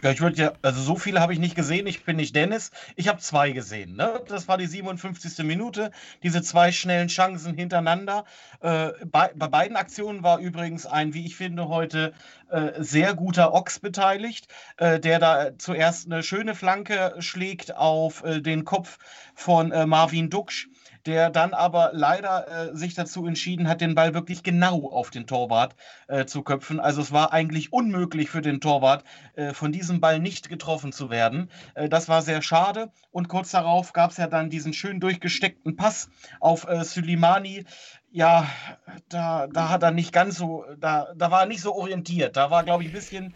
Ja, ich würde ja, also so viele habe ich nicht gesehen. Ich bin nicht Dennis. Ich habe zwei gesehen. Ne? Das war die 57. Minute. Diese zwei schnellen Chancen hintereinander. Äh, bei, bei beiden Aktionen war übrigens ein, wie ich finde, heute äh, sehr guter Ochs beteiligt, äh, der da zuerst eine schöne Flanke schlägt auf äh, den Kopf von äh, Marvin Duksch der dann aber leider äh, sich dazu entschieden hat, den Ball wirklich genau auf den Torwart äh, zu köpfen. Also es war eigentlich unmöglich für den Torwart, äh, von diesem Ball nicht getroffen zu werden. Äh, das war sehr schade. Und kurz darauf gab es ja dann diesen schön durchgesteckten Pass auf äh, Suleimani. Ja, da, da hat er nicht ganz so, da, da war er nicht so orientiert. Da war, glaube ich, ein bisschen.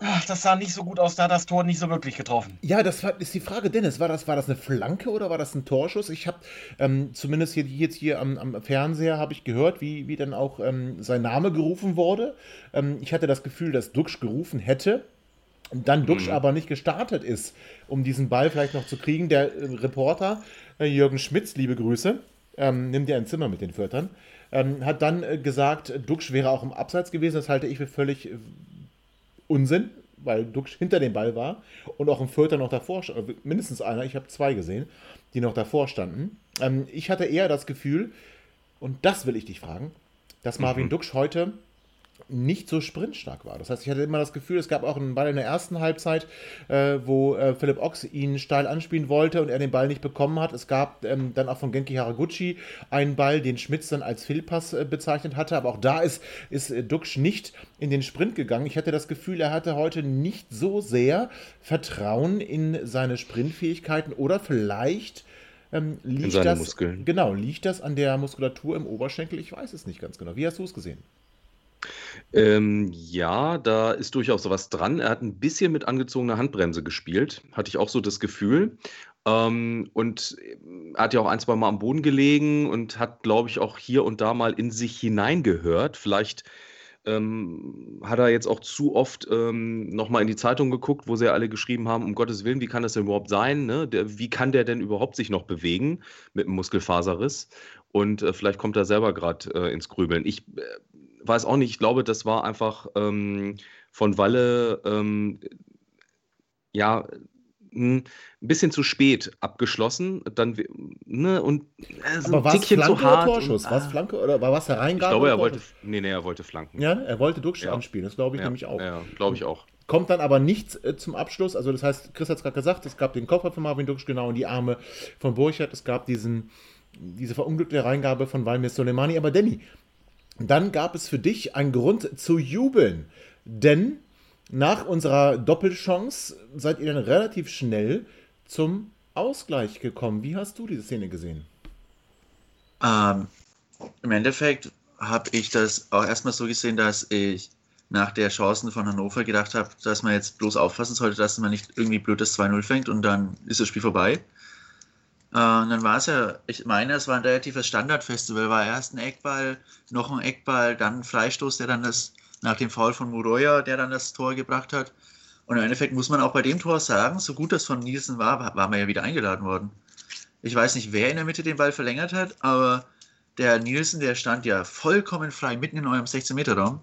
Ach, das sah nicht so gut aus, da hat das Tor nicht so wirklich getroffen. Ja, das war, ist die Frage, Dennis. War das, war das eine Flanke oder war das ein Torschuss? Ich habe ähm, zumindest hier, jetzt hier am, am Fernseher habe ich gehört, wie, wie dann auch ähm, sein Name gerufen wurde. Ähm, ich hatte das Gefühl, dass Duxch gerufen hätte. Dann Duxch aber nicht gestartet ist, um diesen Ball vielleicht noch zu kriegen. Der äh, Reporter äh, Jürgen Schmitz, liebe Grüße, ähm, nimmt ja ein Zimmer mit den Viertern, ähm, hat dann äh, gesagt, Duxch wäre auch im Abseits gewesen. Das halte ich für völlig äh, Unsinn, weil Duxch hinter dem Ball war und auch ein Vierter noch davor stand. Mindestens einer, ich habe zwei gesehen, die noch davor standen. Ähm, ich hatte eher das Gefühl, und das will ich dich fragen, dass Marvin Mhm. Duxch heute nicht so sprintstark war. Das heißt, ich hatte immer das Gefühl, es gab auch einen Ball in der ersten Halbzeit, äh, wo äh, Philipp Ochs ihn steil anspielen wollte und er den Ball nicht bekommen hat. Es gab ähm, dann auch von Genki Haraguchi einen Ball, den Schmitz dann als Fehlpass äh, bezeichnet hatte, aber auch da ist, ist äh, Duxch nicht in den Sprint gegangen. Ich hatte das Gefühl, er hatte heute nicht so sehr Vertrauen in seine Sprintfähigkeiten oder vielleicht ähm, liegt das, Muskeln. Genau, liegt das an der Muskulatur im Oberschenkel? Ich weiß es nicht ganz genau. Wie hast du es gesehen? Ähm, ja, da ist durchaus sowas dran. Er hat ein bisschen mit angezogener Handbremse gespielt, hatte ich auch so das Gefühl. Ähm, und er hat ja auch ein, zwei Mal am Boden gelegen und hat, glaube ich, auch hier und da mal in sich hineingehört. Vielleicht ähm, hat er jetzt auch zu oft ähm, nochmal in die Zeitung geguckt, wo sie ja alle geschrieben haben, um Gottes Willen, wie kann das denn überhaupt sein? Ne? Der, wie kann der denn überhaupt sich noch bewegen mit einem Muskelfaserriss? Und äh, vielleicht kommt er selber gerade äh, ins Grübeln. Ich äh, weiß auch nicht, ich glaube, das war einfach ähm, von Walle ähm, ja hm, ein bisschen zu spät abgeschlossen. Dann, ne, und äh, so Aber ein war es Flanke zu oder hart. Torschuss? und, War es ah, Flanke oder war was Hereingabe? ich glaube, oder er wollte, nee, nee, er wollte flanken. Ja, er wollte Duxch Ja. anspielen, das glaube ich ja, nämlich auch. Ja, glaube ich auch. Kommt dann aber nichts äh, zum Abschluss. Also das heißt, Chris hat es gerade gesagt, es gab den Kopf von Marvin Duxch genau in die Arme von Burchardt. Es gab diesen, diese verunglückte Reingabe von Valmir Soleimani. Aber Danny, dann gab es für dich einen Grund zu jubeln. Denn nach unserer Doppelchance seid ihr dann relativ schnell zum Ausgleich gekommen. Wie hast du diese Szene gesehen? Ähm, Im Endeffekt habe ich das auch erstmal so gesehen, dass ich nach der Chancen von Hannover gedacht habe, dass man jetzt bloß aufpassen sollte, dass man nicht irgendwie blöd das 2-0 fängt und dann ist das Spiel vorbei. Äh, und dann war es ja, ich meine, es war ein relatives Standardfestival, war erst ein Eckball, noch ein Eckball, dann ein Freistoß, der dann das, nach dem Foul von Muroya, der dann das Tor gebracht hat. Und im Endeffekt muss man auch bei dem Tor sagen, so gut das von Nielsen war, war man ja wieder eingeladen worden. Ich weiß nicht, wer in der Mitte den Ball verlängert hat, aber der Nielsen, der stand ja vollkommen frei mitten in eurem 16-Meter-Raum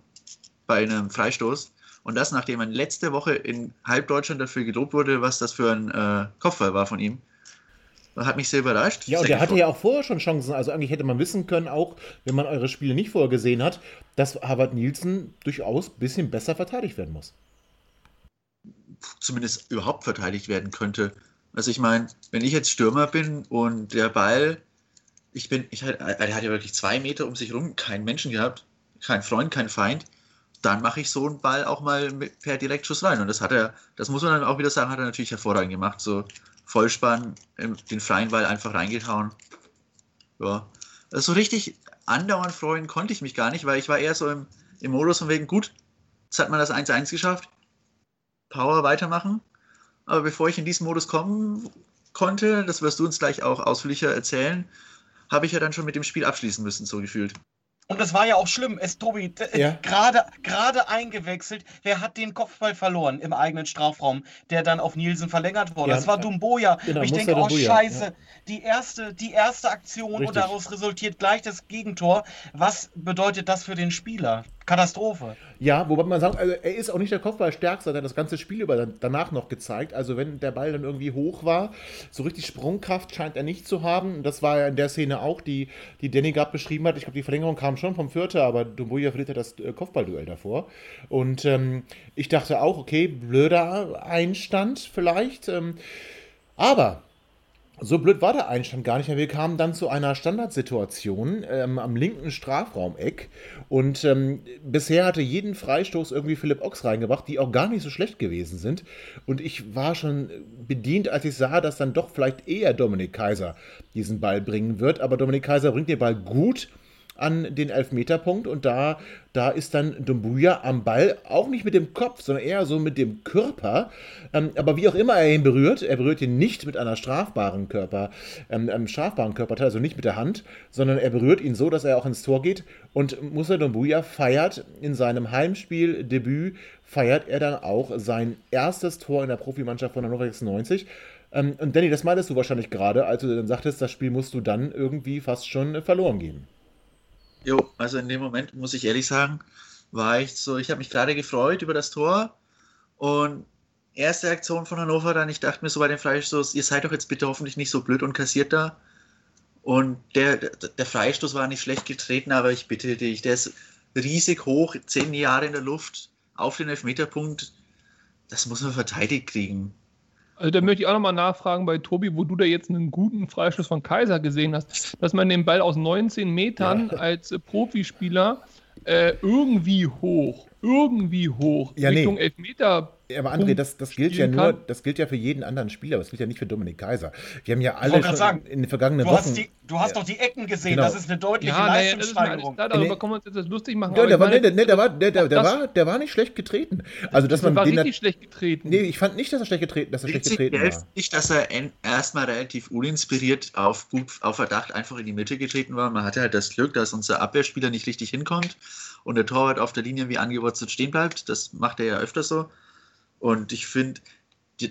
bei einem Freistoß. Und das, nachdem man letzte Woche in halb Deutschland dafür gelobt wurde, was das für ein äh, Kopfball war von ihm. Hat mich sehr überrascht. Ja, und der hatte ja auch vorher schon Chancen. Also eigentlich hätte man wissen können, auch wenn man eure Spiele nicht vorher gesehen hat, dass Harvard Nielsen durchaus ein bisschen besser verteidigt werden muss. Zumindest überhaupt verteidigt werden könnte. Also ich meine, wenn ich jetzt Stürmer bin und der Ball, ich bin, ich halt, er hat ja wirklich zwei Meter um sich rum, keinen Menschen gehabt, kein Freund, kein Feind dann mache ich so einen Ball auch mal mit, per Direktschuss rein. Und das hat er, das muss man dann auch wieder sagen, hat er natürlich hervorragend gemacht. So Vollspann, den freien Ball einfach reingehauen. Ja. Also so richtig andauernd freuen konnte ich mich gar nicht, weil ich war eher so im, im Modus von wegen, gut, jetzt hat man das 1-1 geschafft. Power weitermachen. Aber bevor ich in diesen Modus kommen konnte, das wirst du uns gleich auch ausführlicher erzählen, habe ich ja dann schon mit dem Spiel abschließen müssen, so gefühlt. Und das war ja auch schlimm. Es, Tobi, ja. gerade, gerade eingewechselt. Wer hat den Kopfball verloren im eigenen Strafraum, der dann auf Nielsen verlängert wurde? Ja, das war Dumboja. Genau, ich denke, oh Scheiße, ja. die, erste, die erste Aktion Richtig. und daraus resultiert gleich das Gegentor. Was bedeutet das für den Spieler? Katastrophe. Ja, wobei man sagt, also er ist auch nicht der Kopfballstärkste, hat das ganze Spiel über danach noch gezeigt. Also wenn der Ball dann irgendwie hoch war, so richtig Sprungkraft scheint er nicht zu haben. Das war ja in der Szene auch, die, die Danny gerade beschrieben hat. Ich glaube, die Verlängerung kam schon vom Vierter, aber Dumbuya verliert ja das äh, Kopfballduell davor. Und ähm, ich dachte auch, okay, blöder Einstand vielleicht. Ähm, aber so blöd war der Einstand gar nicht mehr. Wir kamen dann zu einer Standardsituation ähm, am linken Strafraumeck. Und ähm, bisher hatte jeden Freistoß irgendwie Philipp Ochs reingebracht, die auch gar nicht so schlecht gewesen sind. Und ich war schon bedient, als ich sah, dass dann doch vielleicht eher Dominik Kaiser diesen Ball bringen wird. Aber Dominik Kaiser bringt den Ball gut an den Elfmeterpunkt und da, da ist dann Dumbuya am Ball, auch nicht mit dem Kopf, sondern eher so mit dem Körper. Ähm, aber wie auch immer er ihn berührt, er berührt ihn nicht mit einer strafbaren Körper, ähm, einem strafbaren Körperteil, also nicht mit der Hand, sondern er berührt ihn so, dass er auch ins Tor geht. Und Musa Dumbuya feiert in seinem Heimspieldebüt, feiert er dann auch sein erstes Tor in der Profimannschaft von Hannover 96. Ähm, und Danny, das meintest du wahrscheinlich gerade, als du dann sagtest, das Spiel musst du dann irgendwie fast schon verloren geben. Jo, also in dem Moment muss ich ehrlich sagen, war ich so, ich habe mich gerade gefreut über das Tor und erste Aktion von Hannover dann, ich dachte mir so bei dem Freistoß, ihr seid doch jetzt bitte hoffentlich nicht so blöd und kassiert da. Und der, der Freistoß war nicht schlecht getreten, aber ich bitte dich, der ist riesig hoch, zehn Jahre in der Luft, auf den Elfmeterpunkt, das muss man verteidigt kriegen. Also da möchte ich auch nochmal nachfragen bei Tobi, wo du da jetzt einen guten Freistoß von Kaiser gesehen hast, dass man den Ball aus 19 Metern ja. als Profispieler äh, irgendwie hoch, irgendwie hoch ja, Richtung nee. Elfmeter ja, aber André, das, das gilt ja nur, kann. das gilt ja für jeden anderen Spieler, aber das gilt ja nicht für Dominik Kaiser. Wir haben ja alle schon sagen, in den vergangenen du Wochen. Hast die, du hast ja. doch die Ecken gesehen, genau. das ist eine deutliche ja, Leistungssteigerung. Ja, darüber können wir uns jetzt lustig machen. Ja, der, war, meine, der, der, war, der, der, der, war, der war nicht schlecht getreten. Also, dass man war den richtig schlecht getreten. Nee, ich fand nicht, dass er schlecht getreten, dass er schlecht getreten war. Nicht, dass er erstmal relativ uninspiriert auf, auf Verdacht einfach in die Mitte getreten war. Man hatte halt das Glück, dass unser Abwehrspieler nicht richtig hinkommt und der Torwart auf der Linie wie angewurzelt stehen bleibt. Das macht er ja öfter so. Und ich finde,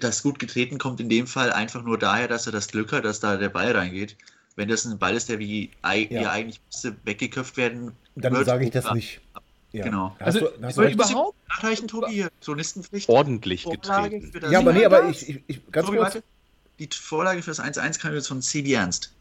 das gut getreten kommt in dem Fall einfach nur daher, dass er das Glück hat, dass da der Ball reingeht. Wenn das ein Ball ist, der wie, ja. eigentlich müsste weggeköpft werden, dann sage ich das nicht. Ja. Genau. Also, hast du, hast du überhaupt nachreichen, Tobi, hier, Chronistenpflicht. Ordentlich getreten. Ja, aber nee, aber ich, ich, ich ganz Tobi, kurz. Warte, die Vorlage für das 1-1 kam jetzt von CB Ernst.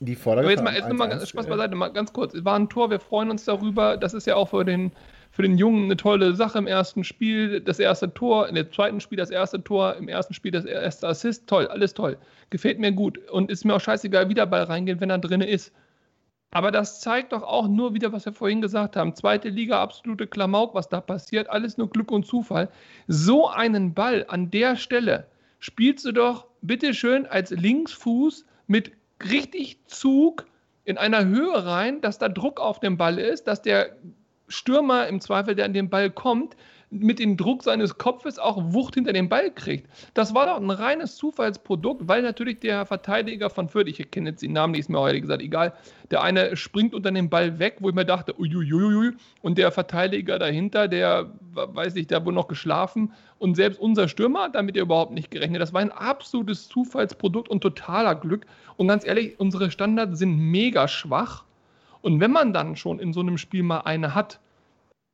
Die Vorlage aber jetzt mal, jetzt mal Spaß beiseite, mal ganz kurz. Es war ein Tor, wir freuen uns darüber. Das ist ja auch für den für den Jungen eine tolle Sache im ersten Spiel, das erste Tor, in dem zweiten Spiel das erste Tor, im ersten Spiel das erste Assist, toll, alles toll. Gefällt mir gut und ist mir auch scheißegal, wie der Ball reingeht, wenn er drin ist. Aber das zeigt doch auch nur wieder, was wir vorhin gesagt haben. Zweite Liga, absolute Klamauk, was da passiert, alles nur Glück und Zufall. So einen Ball an der Stelle spielst du doch bitteschön als Linksfuß mit richtig Zug in einer Höhe rein, dass da Druck auf dem Ball ist, dass der Stürmer im Zweifel, der an den Ball kommt, mit dem Druck seines Kopfes auch Wucht hinter den Ball kriegt. Das war doch ein reines Zufallsprodukt, weil natürlich der Verteidiger von Fürth, ich kenne jetzt den Namen nicht, ist mir heute gesagt, egal, der eine springt unter den Ball weg, wo ich mir dachte, uiuiui, und der Verteidiger dahinter, der, weiß ich, der wohl noch geschlafen und selbst unser Stürmer hat damit überhaupt nicht gerechnet. Das war ein absolutes Zufallsprodukt und totaler Glück. Und ganz ehrlich, unsere Standards sind mega schwach. Und wenn man dann schon in so einem Spiel mal eine hat,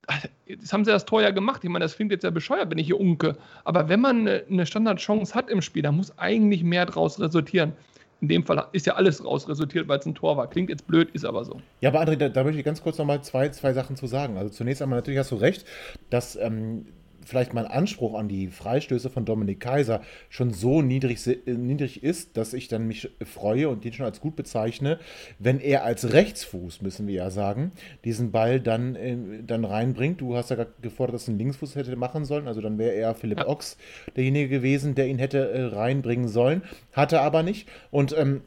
[LAUGHS] Jetzt haben sie das Tor ja gemacht. Ich meine, das klingt jetzt ja bescheuert, wenn ich hier unke. Aber wenn man eine Standardchance hat im Spiel, dann muss eigentlich mehr draus resultieren. In dem Fall ist ja alles raus resultiert, weil es ein Tor war. Klingt jetzt blöd, ist aber so. Ja, aber André, da, da möchte ich ganz kurz nochmal zwei, zwei Sachen zu sagen. Also zunächst einmal natürlich hast du recht, dass ähm, vielleicht mein Anspruch an die Freistöße von Dominik Kaiser schon so niedrig, äh, niedrig ist, dass ich dann mich freue und den schon als gut bezeichne, wenn er als Rechtsfuß, müssen wir ja sagen, diesen Ball dann, äh, dann reinbringt. Du hast ja gefordert, dass ein Linksfuß hätte machen sollen, also dann wäre er Philipp ja. Ochs derjenige gewesen, der ihn hätte äh, reinbringen sollen, hatte aber nicht. Und ähm,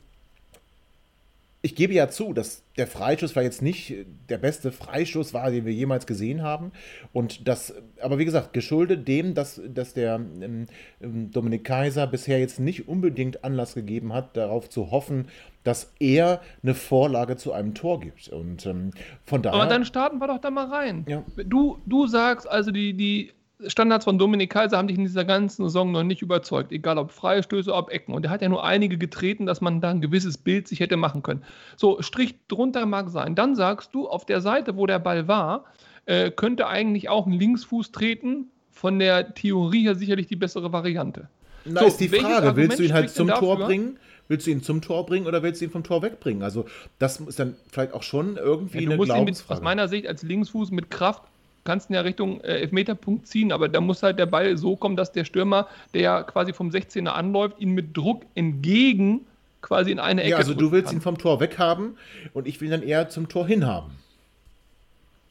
ich gebe ja zu, dass der Freischuss war jetzt nicht der beste Freischuss war, den wir jemals gesehen haben. Und das, aber wie gesagt, geschuldet dem, dass, dass der ähm, ähm, Dominik Kaiser bisher jetzt nicht unbedingt Anlass gegeben hat, darauf zu hoffen, dass er eine Vorlage zu einem Tor gibt. Und ähm, von daher. Aber dann starten wir doch da mal rein. Ja. Du, du sagst also, die, die Standards von Dominik Kaiser haben dich in dieser ganzen Saison noch nicht überzeugt, egal ob Freistöße, ob Ecken. Und er hat ja nur einige getreten, dass man da ein gewisses Bild sich hätte machen können. So, Strich drunter mag sein. Dann sagst du, auf der Seite, wo der Ball war, äh, könnte eigentlich auch ein Linksfuß treten. Von der Theorie her sicherlich die bessere Variante. Na, so, ist die Frage, willst du ihn halt zum Tor bringen? Willst du ihn zum Tor bringen oder willst du ihn vom Tor wegbringen? Also, das ist dann vielleicht auch schon irgendwie ja, eine musst Glaubensfrage. Ihn mit, aus meiner Sicht als Linksfuß mit Kraft kannst ihn ja Richtung äh, Elfmeterpunkt ziehen, aber da muss halt der Ball so kommen, dass der Stürmer, der ja quasi vom 16er anläuft, ihn mit Druck entgegen quasi in eine Ecke. Ja, also du willst kann. ihn vom Tor weghaben und ich will dann eher zum Tor hinhaben.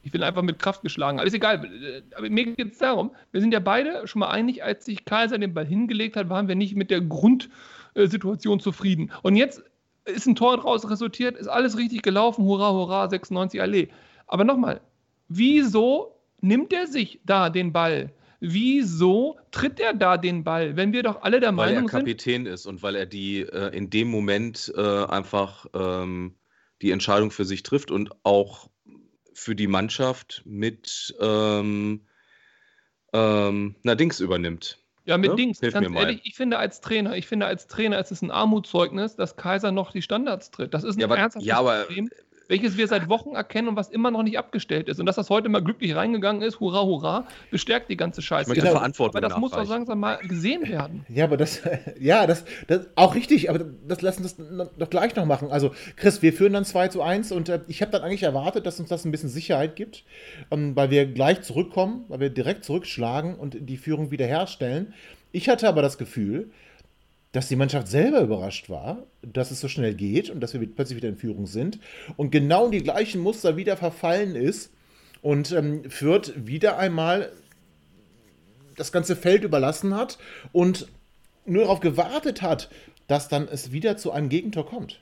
Ich will einfach mit Kraft geschlagen. Alles egal. Aber mir geht es darum, wir sind ja beide schon mal einig, als sich Kaiser den Ball hingelegt hat, waren wir nicht mit der Grundsituation zufrieden. Und jetzt ist ein Tor daraus resultiert, ist alles richtig gelaufen, hurra, hurra, 96 Allee. Aber nochmal, wieso nimmt er sich da den Ball? Wieso tritt er da den Ball, wenn wir doch alle der weil Meinung sind? Weil er Kapitän sind, ist und weil er die äh, in dem Moment äh, einfach ähm, die Entscheidung für sich trifft und auch für die Mannschaft mit ähm, ähm, na Dings übernimmt. Ja, mit? Ne? Dings. Hilf ganz ehrlich, ich finde als Trainer, ich finde als Trainer ist es ein Armutszeugnis, dass Kaiser noch die Standards tritt. Das ist ein ja, ernsthaftes ja, aber, Problem welches wir seit Wochen erkennen und was immer noch nicht abgestellt ist. Und dass das heute mal glücklich reingegangen ist, hurra, hurra, bestärkt die ganze Scheiße. Ich Verantwortung aber das muss doch langsam mal gesehen werden. Ja, aber das, [LAUGHS] ja, das, das auch richtig, aber das lassen das doch gleich noch machen. Also, Chris, wir führen dann 2 zu 1 und äh, ich habe dann eigentlich erwartet, dass uns das ein bisschen Sicherheit gibt, ähm, weil wir gleich zurückkommen, weil wir direkt zurückschlagen und die Führung wiederherstellen. Ich hatte aber das Gefühl, dass die Mannschaft selber überrascht war, dass es so schnell geht und dass wir plötzlich wieder in Führung sind und genau in die gleichen Muster wieder verfallen ist und ähm, Fürth wieder einmal das ganze Feld überlassen hat und nur darauf gewartet hat, dass dann es wieder zu einem Gegentor kommt.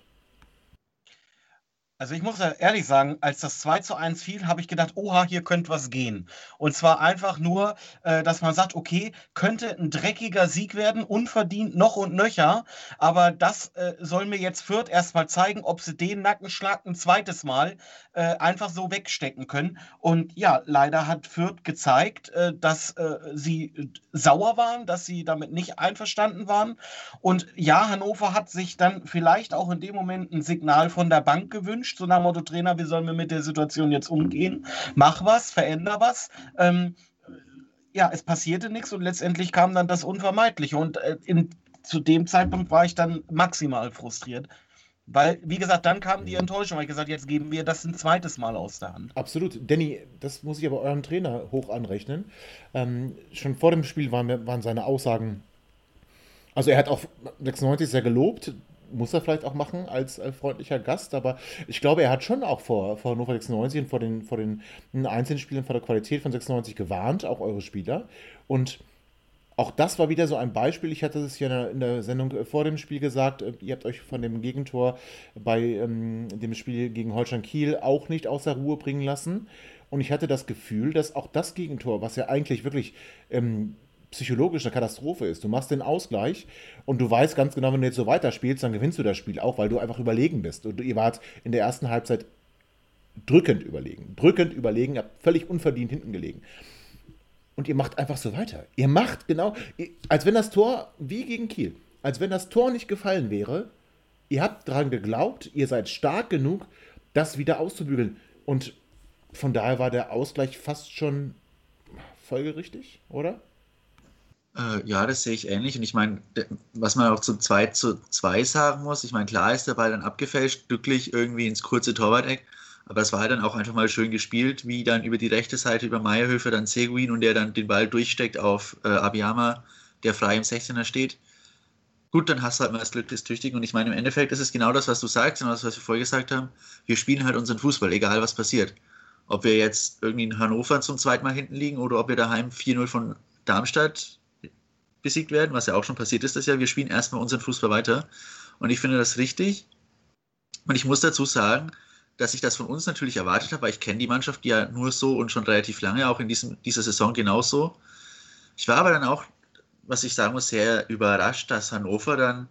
Also ich muss ehrlich sagen, als das 2 zu 1 fiel, habe ich gedacht, oha, hier könnte was gehen. Und zwar einfach nur, äh, dass man sagt, okay, könnte ein dreckiger Sieg werden, unverdient noch und nöcher. Aber das äh, soll mir jetzt Fürth erstmal zeigen, ob sie den Nackenschlag ein zweites Mal äh, einfach so wegstecken können. Und ja, leider hat Fürth gezeigt, dass sie sauer waren, dass sie damit nicht einverstanden waren. Und ja, Hannover hat sich dann vielleicht auch in dem Moment ein Signal von der Bank gewünscht gewünscht, so nach Motto Trainer, wie sollen wir mit der Situation jetzt umgehen? Mach was, veränder was. Ähm, ja, es passierte nichts und letztendlich kam dann das Unvermeidliche. Und äh, in, zu dem Zeitpunkt war ich dann maximal frustriert. Weil, wie gesagt, dann kam die Enttäuschung, weil ich gesagt jetzt geben wir das ein zweites Mal aus der Hand. Absolut. Danny, das muss ich aber eurem Trainer hoch anrechnen. Ähm, schon vor dem Spiel waren, waren seine Aussagen also er hat auch 96 sehr gelobt, muss er vielleicht auch machen als äh, freundlicher Gast, aber ich glaube, er hat schon auch vor, vor Hannover 96 und vor den, vor den einzelnen Spielen vor der Qualität von 96 gewarnt, auch eure Spieler. Und Auch das war wieder so ein Beispiel. Ich hatte es ja in der Sendung äh, vor dem Spiel gesagt. Äh, ihr habt euch von dem Gegentor bei ähm, dem Spiel gegen Holstein Kiel auch nicht außer Ruhe bringen lassen. Und ich hatte das Gefühl, dass auch das Gegentor, was ja eigentlich wirklich ähm, psychologisch eine Katastrophe ist, du machst den Ausgleich und du weißt ganz genau, wenn du jetzt so weiterspielst, dann gewinnst du das Spiel auch, weil du einfach überlegen bist. Und ihr wart in der ersten Halbzeit drückend überlegen. Drückend überlegen, habt völlig unverdient hinten gelegen. Und ihr macht einfach so weiter. Ihr macht genau, als wenn das Tor, wie gegen Kiel, als wenn das Tor nicht gefallen wäre, ihr habt daran geglaubt, ihr seid stark genug, das wieder auszubügeln. Und von daher war der Ausgleich fast schon folgerichtig, oder? Äh, ja, das sehe ich ähnlich. Und ich meine, was man auch zu 2 zu 2 sagen muss, ich meine, klar ist der Ball dann abgefälscht, glücklich irgendwie ins kurze Torwart-Eck. Aber es war halt dann auch einfach mal schön gespielt, wie dann über die rechte Seite über Meierhöfer dann Seguin und der dann den Ball durchsteckt auf äh, Abiyama, der frei im 16er steht. Gut, dann hast du halt mal das Glück des Tüchtigen. Und ich meine, im Endeffekt ist es genau das, was du sagst und das, was wir vorher gesagt haben. Wir spielen halt unseren Fußball, egal was passiert. Ob wir jetzt irgendwie in Hannover zum zweiten Mal hinten liegen oder ob wir daheim 4-0 von Darmstadt besiegt werden, was ja auch schon passiert ist das Jahr. Wir spielen erstmal unseren Fußball weiter. Und ich finde das richtig. Und ich muss dazu sagen, dass ich das von uns natürlich erwartet habe, weil ich kenne die Mannschaft ja nur so und schon relativ lange, auch in diesem, dieser Saison genauso. Ich war aber dann auch, was ich sagen muss, sehr überrascht, dass Hannover dann,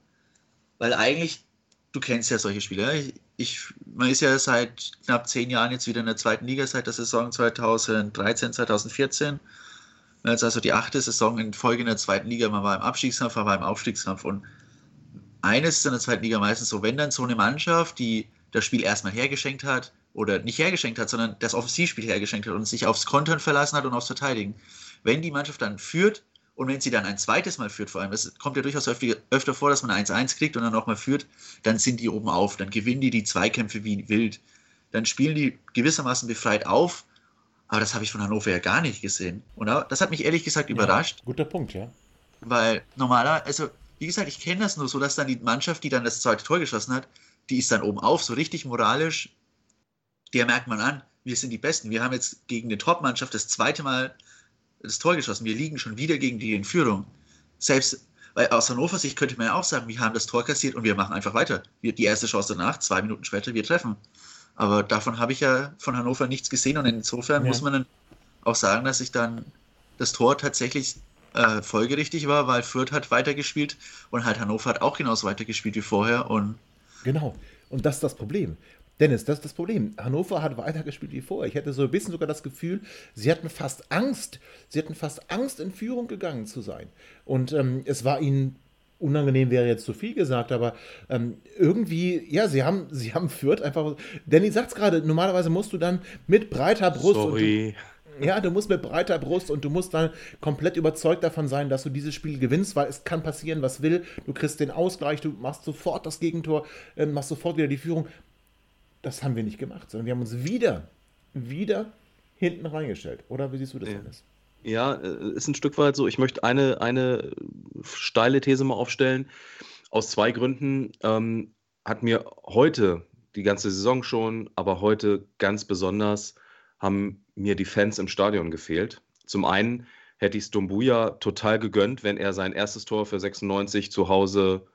weil eigentlich, du kennst ja solche Spieler, ich, man ist ja seit knapp zehn Jahren jetzt wieder in der zweiten Liga, seit der Saison 2013, 2014. Jetzt also die achte Saison in Folge in der zweiten Liga, man war im Abstiegskampf, man war im Aufstiegskampf und eines ist in der zweiten Liga meistens so, wenn dann so eine Mannschaft, die das Spiel erstmal hergeschenkt hat oder nicht hergeschenkt hat, sondern das Offensivspiel hergeschenkt hat und sich aufs Kontern verlassen hat und aufs Verteidigen. Wenn die Mannschaft dann führt und wenn sie dann ein zweites Mal führt, vor allem, es kommt ja durchaus öfter, öfter vor, dass man 1-1 kriegt und dann nochmal führt, dann sind die oben auf, dann gewinnen die die Zweikämpfe wie wild, dann spielen die gewissermaßen befreit auf, aber das habe ich von Hannover ja gar nicht gesehen. Und das hat mich ehrlich gesagt überrascht. Ja, guter Punkt, ja. Weil normaler, also wie gesagt, ich kenne das nur so, dass dann die Mannschaft, die dann das zweite Tor geschossen hat, die ist dann oben auf, so richtig moralisch. Der merkt man an, wir sind die Besten. Wir haben jetzt gegen die Top-Mannschaft das zweite Mal das Tor geschossen. Wir liegen schon wieder gegen die in Führung. Selbst weil aus Hannover Sicht könnte man ja auch sagen, wir haben das Tor kassiert und wir machen einfach weiter. Wir, die erste Chance danach, zwei Minuten später, wir treffen. Aber davon habe ich ja von Hannover nichts gesehen und insofern ja. muss man dann auch sagen, dass ich dann das Tor tatsächlich äh, folgerichtig war, weil Fürth hat weitergespielt und halt Hannover hat auch genauso weitergespielt wie vorher und Genau. Und das ist das Problem. Dennis, das ist das Problem. Hannover hat weitergespielt wie vorher. Ich hätte so ein bisschen sogar das Gefühl, sie hatten fast Angst. Sie hatten fast Angst, in Führung gegangen zu sein. Und ähm, es war ihnen unangenehm wäre jetzt zu viel gesagt, aber ähm, irgendwie, ja, sie haben, sie haben Fürth einfach. Danny sagt es gerade, normalerweise musst du dann mit breiter Brust. Sorry. Ja, du musst mit breiter Brust und du musst dann komplett überzeugt davon sein, dass du dieses Spiel gewinnst, weil es kann passieren, was will. Du kriegst den Ausgleich, du machst sofort das Gegentor, äh, machst sofort wieder die Führung. Das haben wir nicht gemacht, sondern wir haben uns wieder, wieder hinten reingestellt. Oder wie siehst du das, ja. Dennis? Ja, äh, ist ein Stück weit so. Ich möchte eine, eine steile These mal aufstellen. Aus zwei Gründen ähm, hat mir heute, die ganze Saison schon, aber heute ganz besonders, haben mir die Fans im Stadion gefehlt. Zum einen hätte ich es Dumbuya total gegönnt, wenn er sein erstes Tor für 96 zu Hause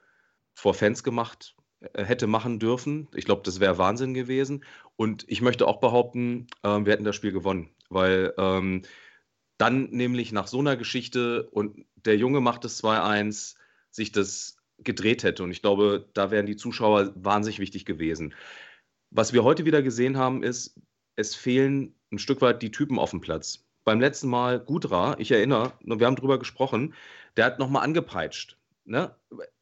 vor Fans gemacht äh, hätte machen dürfen. Ich glaube, das wäre Wahnsinn gewesen. Und ich möchte auch behaupten, äh, wir hätten das Spiel gewonnen, weil ähm, dann nämlich nach so einer Geschichte und der Junge macht es 2-1, sich das gedreht hätte. Und ich glaube, da wären die Zuschauer wahnsinnig wichtig gewesen. Was wir heute wieder gesehen haben, ist, es fehlen ein Stück weit die Typen auf dem Platz. Beim letzten Mal Gudra, ich erinnere, wir haben drüber gesprochen, der hat nochmal angepeitscht. Ne?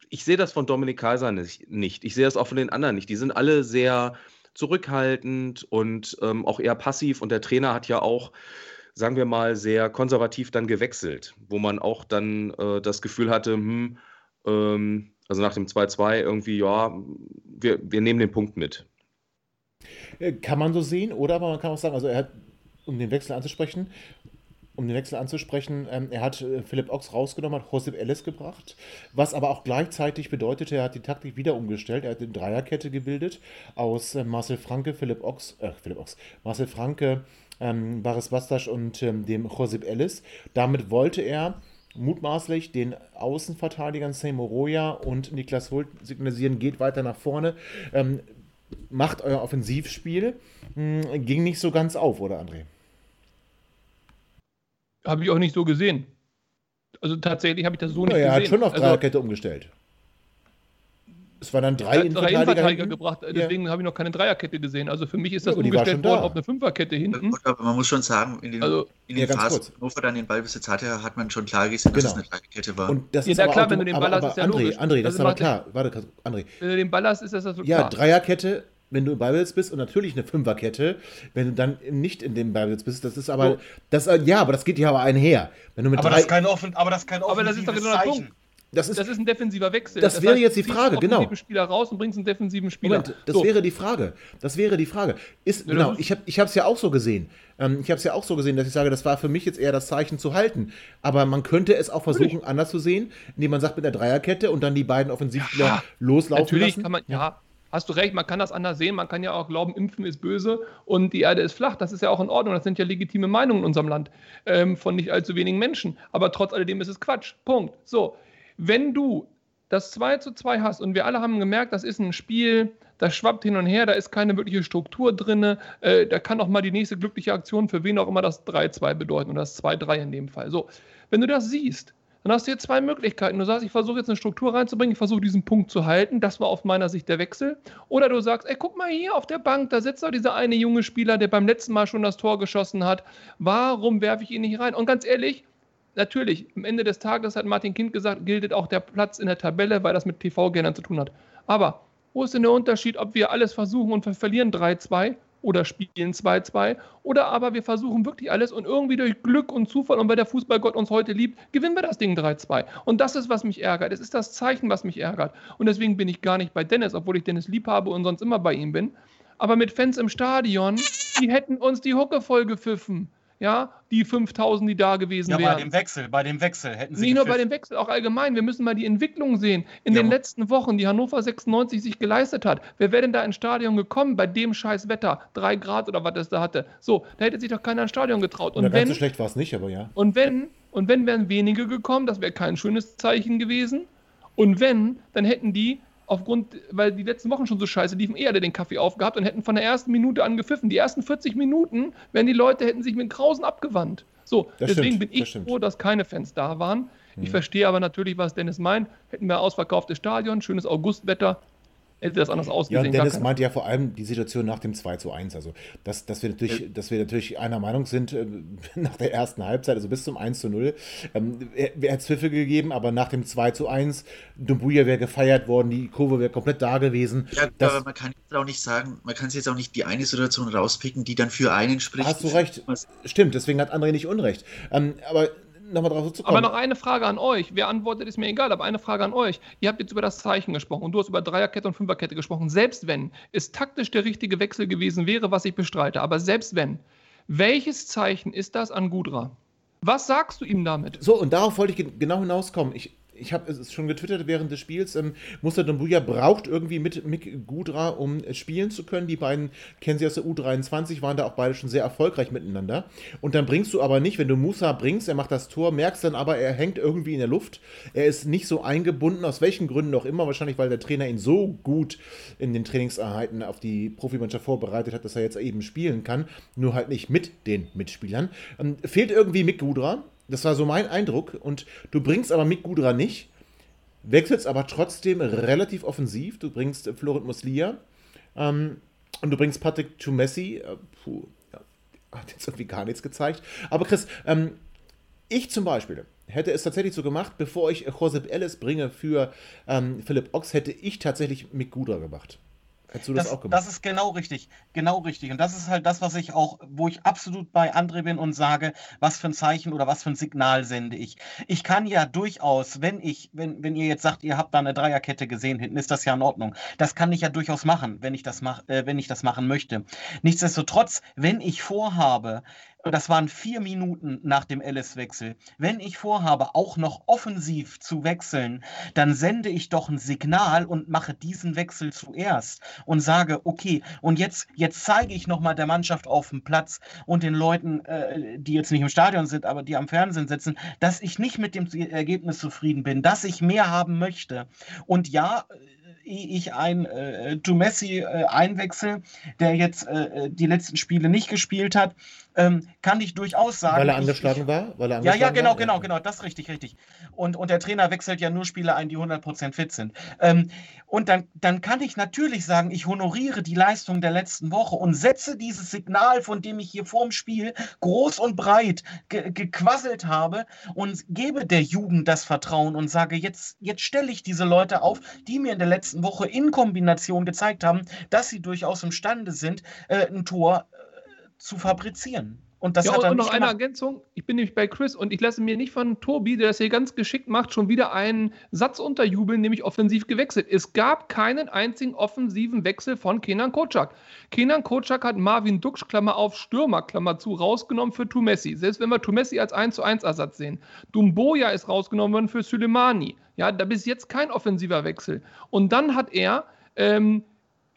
Ich sehe das von Dominik Kaiser nicht. Ich sehe das auch von den anderen nicht. Die sind alle sehr zurückhaltend und ähm, auch eher passiv. Und der Trainer hat ja auch, sagen wir mal, sehr konservativ dann gewechselt, wo man auch dann äh, das Gefühl hatte, hm, ähm, also nach dem 2-2 irgendwie, ja, wir, wir nehmen den Punkt mit. Äh, kann man so sehen, oder aber man kann auch sagen, also er hat, um den Wechsel anzusprechen, um den Wechsel anzusprechen, ähm, er hat äh, Philipp Ochs rausgenommen, hat Josep Ellis gebracht, was aber auch gleichzeitig bedeutete, er hat die Taktik wieder umgestellt, er hat eine Dreierkette gebildet aus äh, Marcel Franke, Philipp Ochs, äh, Philipp Ochs, Marcel Franke, ähm, Baris Bastasch und ähm, dem Josep Ellis. Damit wollte er mutmaßlich den Außenverteidigern Seymour Moroja und Niklas Hult signalisieren, geht weiter nach vorne, ähm, macht euer Offensivspiel. Hm, ging nicht so ganz auf, oder André? Habe ich auch nicht so gesehen. Also tatsächlich habe ich das so nicht ja, gesehen. Er hat schon auf also, Dreierkette umgestellt. Es waren dann drei drei Innenverteidiger, gebracht, deswegen ja. habe ich noch keine Dreierkette gesehen. Also für mich ist das ja, umgestellt worden auf eine Fünferkette hinten. Aber man muss schon sagen, in den, also, in den ja, Phasen, wo Hannover dann den Ballbesitz hatte, hat man schon klar gesehen, dass genau. es eine Dreierkette war. Und das ja, ist aber klar, auch, wenn du den Ball aber, hast, ist ja André, logisch. André, das Also ist aber klar. Warte, André. Wenn du den Ball hast, ist das so Ja, klar. Dreierkette, wenn du im Ballbesitz bist und natürlich eine Fünferkette, wenn du dann nicht in dem Ballbesitz bist, das ist aber, So. das, äh, ja, aber das geht ja aber einher. Wenn du mit Aber drei, das ist kein, offen, aber das ist kein Aber das ist doch offensives genau der Zeichen. Punkt. Das ist, Das ist ein defensiver Wechsel. Das wäre jetzt die Frage, genau. Spieler raus und bringst einen defensiven Spieler. Moment, das So. wäre die Frage. Das wäre die Frage. Ist, Ja, genau, das ich habe es ja auch so gesehen. Ähm, ich habe es ja auch so gesehen, dass ich sage, das war für mich jetzt eher das Zeichen zu halten. Aber man könnte es auch versuchen, anders zu sehen, indem man sagt mit der Dreierkette und dann die beiden Offensivspieler Ja, loslaufen Natürlich lassen. kann man, ja, hast du recht, man kann das anders sehen. Man kann ja auch glauben, Impfen ist böse und die Erde ist flach. Das ist ja auch in Ordnung. Das sind ja legitime Meinungen in unserem Land ähm, von nicht allzu wenigen Menschen. Aber trotz alledem ist es Quatsch. Punkt. So, wenn du das 2 zu 2 hast und wir alle haben gemerkt, das ist ein Spiel, das schwappt hin und her, da ist keine wirkliche Struktur drin, äh, da kann auch mal die nächste glückliche Aktion für wen auch immer das 3-2 bedeuten oder das 2-3 in dem Fall. So, wenn du das siehst, dann hast du jetzt zwei Möglichkeiten. Du sagst, ich versuche jetzt eine Struktur reinzubringen, ich versuche diesen Punkt zu halten. Das war aus meiner Sicht der Wechsel. Oder du sagst, ey, guck mal hier auf der Bank, da sitzt doch dieser eine junge Spieler, der beim letzten Mal schon das Tor geschossen hat. Warum werfe ich ihn nicht rein? Und ganz ehrlich, natürlich, am Ende des Tages hat Martin Kind gesagt, gilt auch der Platz in der Tabelle, weil das mit TV-Geldern zu tun hat. Aber wo ist denn der Unterschied, ob wir alles versuchen und wir verlieren 3-2 oder spielen 2-2 oder aber wir versuchen wirklich alles und irgendwie durch Glück und Zufall und weil der Fußballgott uns heute liebt, gewinnen wir das Ding 3-2. Und das ist, was mich ärgert. Es ist das Zeichen, was mich ärgert. Und deswegen bin ich gar nicht bei Dennis, obwohl ich Dennis lieb habe und sonst immer bei ihm bin. Aber mit Fans im Stadion, die hätten uns die Hucke voll gepfiffen. Ja, die 5000, die da gewesen Ja, bei wären. dem Wechsel, bei dem Wechsel hätten sie Nicht nur bei dem Wechsel, auch allgemein. Wir müssen mal die Entwicklung sehen. In Ja. den letzten Wochen, die Hannover 96 sich geleistet hat. Wer wäre denn da ins Stadion gekommen bei dem scheiß Wetter? Drei Grad oder was es da hatte. So, da hätte sich doch keiner ins Stadion getraut. Und ganz wenn, so schlecht war es nicht, aber ja. und wenn, und wenn wären wenige gekommen, das wäre kein schönes Zeichen gewesen. Und wenn, dann hätten die aufgrund, weil die letzten Wochen schon so scheiße liefen, eher den Kaffee aufgehabt und hätten von der ersten Minute an gepfiffen. Die ersten 40 Minuten, wenn die Leute hätten sich mit Krausen abgewandt. So, Das deswegen stimmt, bin das ich stimmt. froh, dass keine Fans da waren. Ich Mhm. verstehe aber natürlich, was Dennis meint. Hätten wir ausverkauftes Stadion, schönes Augustwetter, hätte das anders Ja, ausgesehen. und Gar Dennis meint ja vor allem die Situation nach dem 2 zu 1. Also, dass, dass, wir, natürlich, dass wir natürlich einer Meinung sind, äh, [LAUGHS] nach der ersten Halbzeit, also bis zum 1 zu 0, ähm, er hat Pfiffe gegeben, aber nach dem 2 zu 1, Dumbuya wäre gefeiert worden, die Kurve wäre komplett da gewesen. Ja, Das- aber man kann jetzt auch nicht sagen, man kann sich jetzt auch nicht die eine Situation rauspicken, die dann für einen spricht. Hast du recht. Stimmt, deswegen hat André nicht Unrecht. Ähm, aber nochmal drauf zu Aber noch eine Frage an euch. Wer antwortet, ist mir egal, aber eine Frage an euch. Ihr habt jetzt über das Zeichen gesprochen und du hast über Dreierkette und Fünferkette gesprochen. Selbst wenn es taktisch der richtige Wechsel gewesen wäre, was ich bestreite, aber selbst wenn, welches Zeichen ist das an Gudra? Was sagst du ihm damit? So, und darauf wollte ich gen- genau hinauskommen. Ich, ich habe es schon getwittert während des Spiels. Ähm, Musa Dumbuya braucht irgendwie mit Mick Gudra, um spielen zu können. Die beiden kennen sie aus der U23, waren da auch beide schon sehr erfolgreich miteinander. Und dann bringst du aber nicht, wenn du Musa bringst, er macht das Tor, merkst dann aber, er hängt irgendwie in der Luft. Er ist nicht so eingebunden, aus welchen Gründen auch immer. Wahrscheinlich, weil der Trainer ihn so gut in den Trainingseinheiten auf die Profimannschaft vorbereitet hat, dass er jetzt eben spielen kann. Nur halt nicht mit den Mitspielern. Ähm, fehlt irgendwie Mick Gudra. Das war so mein Eindruck. Und du bringst aber Mick Gudra nicht, wechselst aber trotzdem relativ offensiv. Du bringst Florent Muslia ähm, und du bringst Patrick Tumessi. Äh, puh, ja, hat jetzt irgendwie gar nichts gezeigt. Aber Chris, ähm, ich zum Beispiel hätte es tatsächlich so gemacht, bevor ich Josep Ellis bringe für ähm, Philipp Ochs, hätte ich tatsächlich Mick Gudra gemacht. Hättest du das, Das, auch gemacht? das ist genau richtig, genau richtig. Und das ist halt das, was ich auch, wo ich absolut bei André bin und sage, was für ein Zeichen oder was für ein Signal sende ich. Ich kann ja durchaus, wenn ich, wenn, wenn ihr jetzt sagt, ihr habt da eine Dreierkette gesehen hinten, ist das ja in Ordnung. Das kann ich ja durchaus machen, wenn ich das mach, äh, wenn ich das machen möchte. Nichtsdestotrotz, wenn ich vorhabe, das waren vier Minuten nach dem Ellis-Wechsel. Wenn ich vorhabe, auch noch offensiv zu wechseln, dann sende ich doch ein Signal und mache diesen Wechsel zuerst und sage, okay, und jetzt, jetzt zeige ich nochmal der Mannschaft auf dem Platz und den Leuten, äh, die jetzt nicht im Stadion sind, aber die am Fernsehen sitzen, dass ich nicht mit dem Ergebnis zufrieden bin, dass ich mehr haben möchte. Und ja, ehe ich ein äh, Messi äh, einwechsel, der jetzt äh, die letzten Spiele nicht gespielt hat, ähm, kann ich durchaus sagen. Weil er angeschlagen ich, war? Weil er angeschlagen ja, ja, genau, war? genau, genau, das ist richtig, richtig. Und, und der Trainer wechselt ja nur Spieler ein, die 100% fit sind. Ähm, und dann, dann kann ich natürlich sagen, ich honoriere die Leistung der letzten Woche und setze dieses Signal, von dem ich hier vorm Spiel groß und breit ge gequasselt habe und gebe der Jugend das Vertrauen und sage, jetzt, jetzt stelle ich diese Leute auf, die mir in der letzten Woche in Kombination gezeigt haben, dass sie durchaus imstande sind, äh, ein Tor zu fabrizieren. Und das ja, hat und noch eine Ergänzung. Ich bin nämlich bei Chris und ich lasse mir nicht von Tobi, der das hier ganz geschickt macht, schon wieder einen Satz unterjubeln, nämlich offensiv gewechselt. Es gab keinen einzigen offensiven Wechsel von Kenan Kocak. Kenan Kocak hat Marvin Duksch, Klammer auf, Stürmer, Klammer zu, rausgenommen für Tumessi. Selbst wenn wir Tumessi als 1 zu 1 Ersatz sehen. Dumboya ist rausgenommen worden für Suleimani. Ja, da bis jetzt kein offensiver Wechsel. Und dann hat er ähm,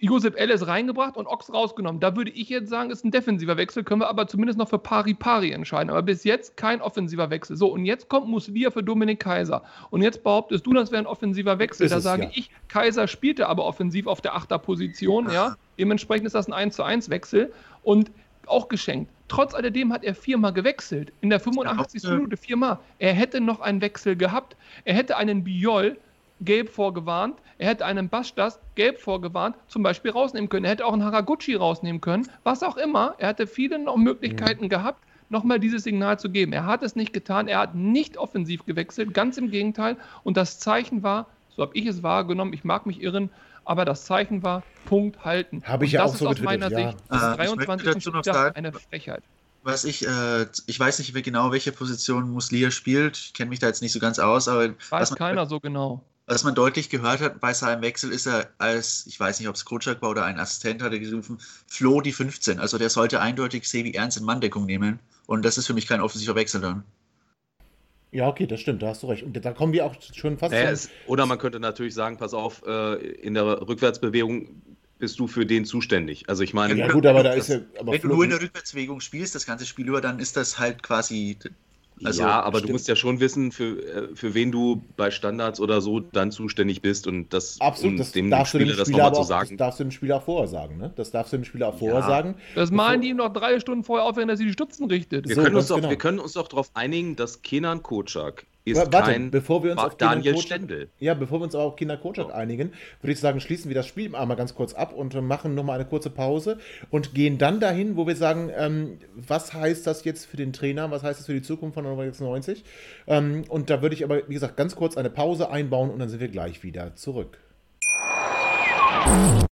Josep Ellis reingebracht und Ochs rausgenommen. Da würde ich jetzt sagen, ist ein defensiver Wechsel, können wir aber zumindest noch für Pari Pari entscheiden. Aber bis jetzt kein offensiver Wechsel. So, und jetzt kommt Muslia für Dominik Kaiser. Und jetzt behauptest du, das wäre ein offensiver Wechsel. Ist da es, sage ja. ich, Kaiser spielte aber offensiv auf der Achterposition. Ja? Dementsprechend ist das ein 1 zu 1 Wechsel und auch geschenkt. Trotz alledem hat er viermal gewechselt. In der 85. Minute viermal. Er hätte noch einen Wechsel gehabt. Er hätte einen Biol gelb vorgewarnt. Er hätte einen Bastas gelb vorgewarnt, zum Beispiel rausnehmen können. Er hätte auch einen Haraguchi rausnehmen können. Was auch immer. Er hatte viele noch Möglichkeiten mhm. gehabt, nochmal dieses Signal zu geben. Er hat es nicht getan. Er hat nicht offensiv gewechselt. Ganz im Gegenteil. Und das Zeichen war, so habe ich es wahrgenommen, ich mag mich irren, aber das Zeichen war Punkt halten. Habe ich ja auch so aus meiner ja. Sicht äh, 23. Spieltag eine Frechheit. Was ich, äh, ich weiß nicht genau, welche Position Muslia spielt. Ich kenne mich da jetzt nicht so ganz aus, aber. Weiß keiner so genau was man deutlich gehört hat bei seinem Wechsel, ist er als, ich weiß nicht, ob es Kutschak war oder ein Assistent, hat er gerufen, Flo die 15. Also der sollte eindeutig Sevi Ernst in Manndeckung nehmen. Und das ist für mich kein offensiver Wechsel dann. Ja, okay, das stimmt, da hast du recht. Und da kommen wir auch schon fast. Naja, es, oder man könnte natürlich sagen, pass auf, äh, in der Rückwärtsbewegung bist du für den zuständig. Also ich meine. Ja, gut, aber da ist ja. wenn du nur in der Rückwärtsbewegung spielst, das ganze Spiel über, dann ist das halt quasi also, ja, aber stimmt. du musst ja schon wissen, für, äh, für wen du bei Standards oder so dann zuständig bist und das, Absolut, das dem darfst Spieler, das nochmal zu sagen. Das darfst du dem Spieler auch vorher sagen, ne? Das darfst du dem Spieler auch vorher ja. sagen. Das malen die ihm noch drei Stunden vorher auf, wenn er sich die Stützen richtet. Wir, so, können, uns doch, genau. wir können uns doch darauf einigen, dass Kenan Kocak ist Warte, kein bevor wir uns auf Daniel Stendel. Ja, bevor wir uns auf Kinder Kocak oh. einigen, würde ich sagen, schließen wir das Spiel einmal ganz kurz ab und machen nochmal eine kurze Pause und gehen dann dahin, wo wir sagen, ähm, was heißt das jetzt für den Trainer, was heißt das für die Zukunft von 96? Ähm, und da würde ich aber, wie gesagt, ganz kurz eine Pause einbauen und dann sind wir gleich wieder zurück.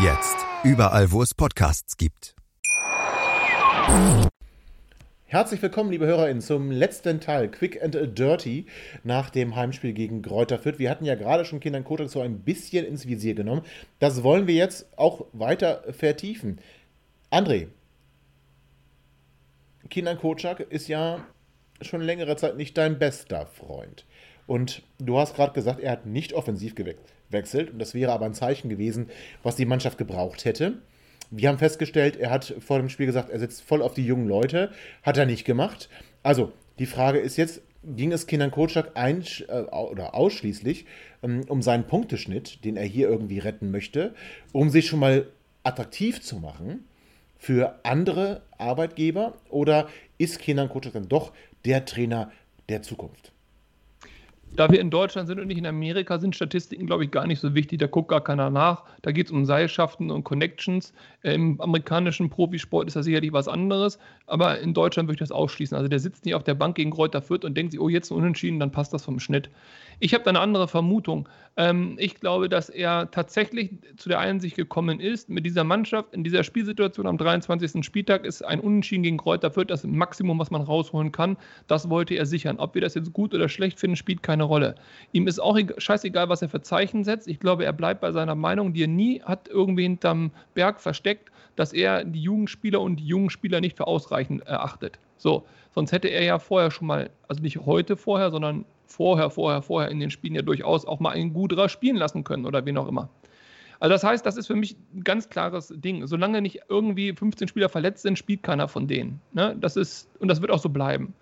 Jetzt. Überall, wo es Podcasts gibt. Herzlich willkommen, liebe HörerInnen, zum letzten Teil Quick and Dirty nach dem Heimspiel gegen Kräuter Fürth. Wir hatten ja gerade schon Kindern Kotak so ein bisschen ins Visier genommen. Das wollen wir jetzt auch weiter vertiefen. André, Kindern Kocak ist ja schon längere Zeit nicht dein bester Freund. Und du hast gerade gesagt, er hat nicht offensiv geweckt wechselt. Und das wäre aber ein Zeichen gewesen, was die Mannschaft gebraucht hätte. Wir haben festgestellt, er hat vor dem Spiel gesagt, er setzt voll auf die jungen Leute. Hat er nicht gemacht. Also, die Frage ist jetzt, ging es Kindern Kotschak ein, äh, oder ausschließlich ähm, um seinen Punkteschnitt, den er hier irgendwie retten möchte, um sich schon mal attraktiv zu machen für andere Arbeitgeber? Oder ist Kenan Kotschak dann doch der Trainer der Zukunft? Da wir in Deutschland sind und nicht in Amerika, sind Statistiken, glaube ich, gar nicht so wichtig. Da guckt gar keiner nach. Da geht es um Seilschaften und Connections. Im amerikanischen Profisport ist das sicherlich was anderes. Aber in Deutschland würde ich das ausschließen. Also der sitzt nicht auf der Bank gegen Kräuter Fürth und denkt sich, oh, jetzt ein Unentschieden, dann passt das vom Schnitt. Ich habe da eine andere Vermutung. Ähm, ich glaube, dass er tatsächlich zu der Einsicht gekommen ist, mit dieser Mannschaft, in dieser Spielsituation am 23. Spieltag ist ein Unentschieden gegen Kräuter Fürth das Maximum, was man rausholen kann. Das wollte er sichern. Ob wir das jetzt gut oder schlecht finden, spielt keine Rolle. Ihm ist auch scheißegal, was er für Zeichen setzt. Ich glaube, er bleibt bei seiner Meinung, die er nie hat irgendwie hinterm Berg versteckt, dass er die Jugendspieler und die jungen Spieler nicht für ausreichend erachtet. So, sonst hätte er ja vorher schon mal, also nicht heute vorher, sondern vorher, vorher, vorher in den Spielen ja durchaus auch mal einen Guderer spielen lassen können oder wen auch immer. Also das heißt, das ist für mich ein ganz klares Ding. Solange nicht irgendwie 15 Spieler verletzt sind, spielt keiner von denen. Ne? Das ist, und das wird auch so bleiben.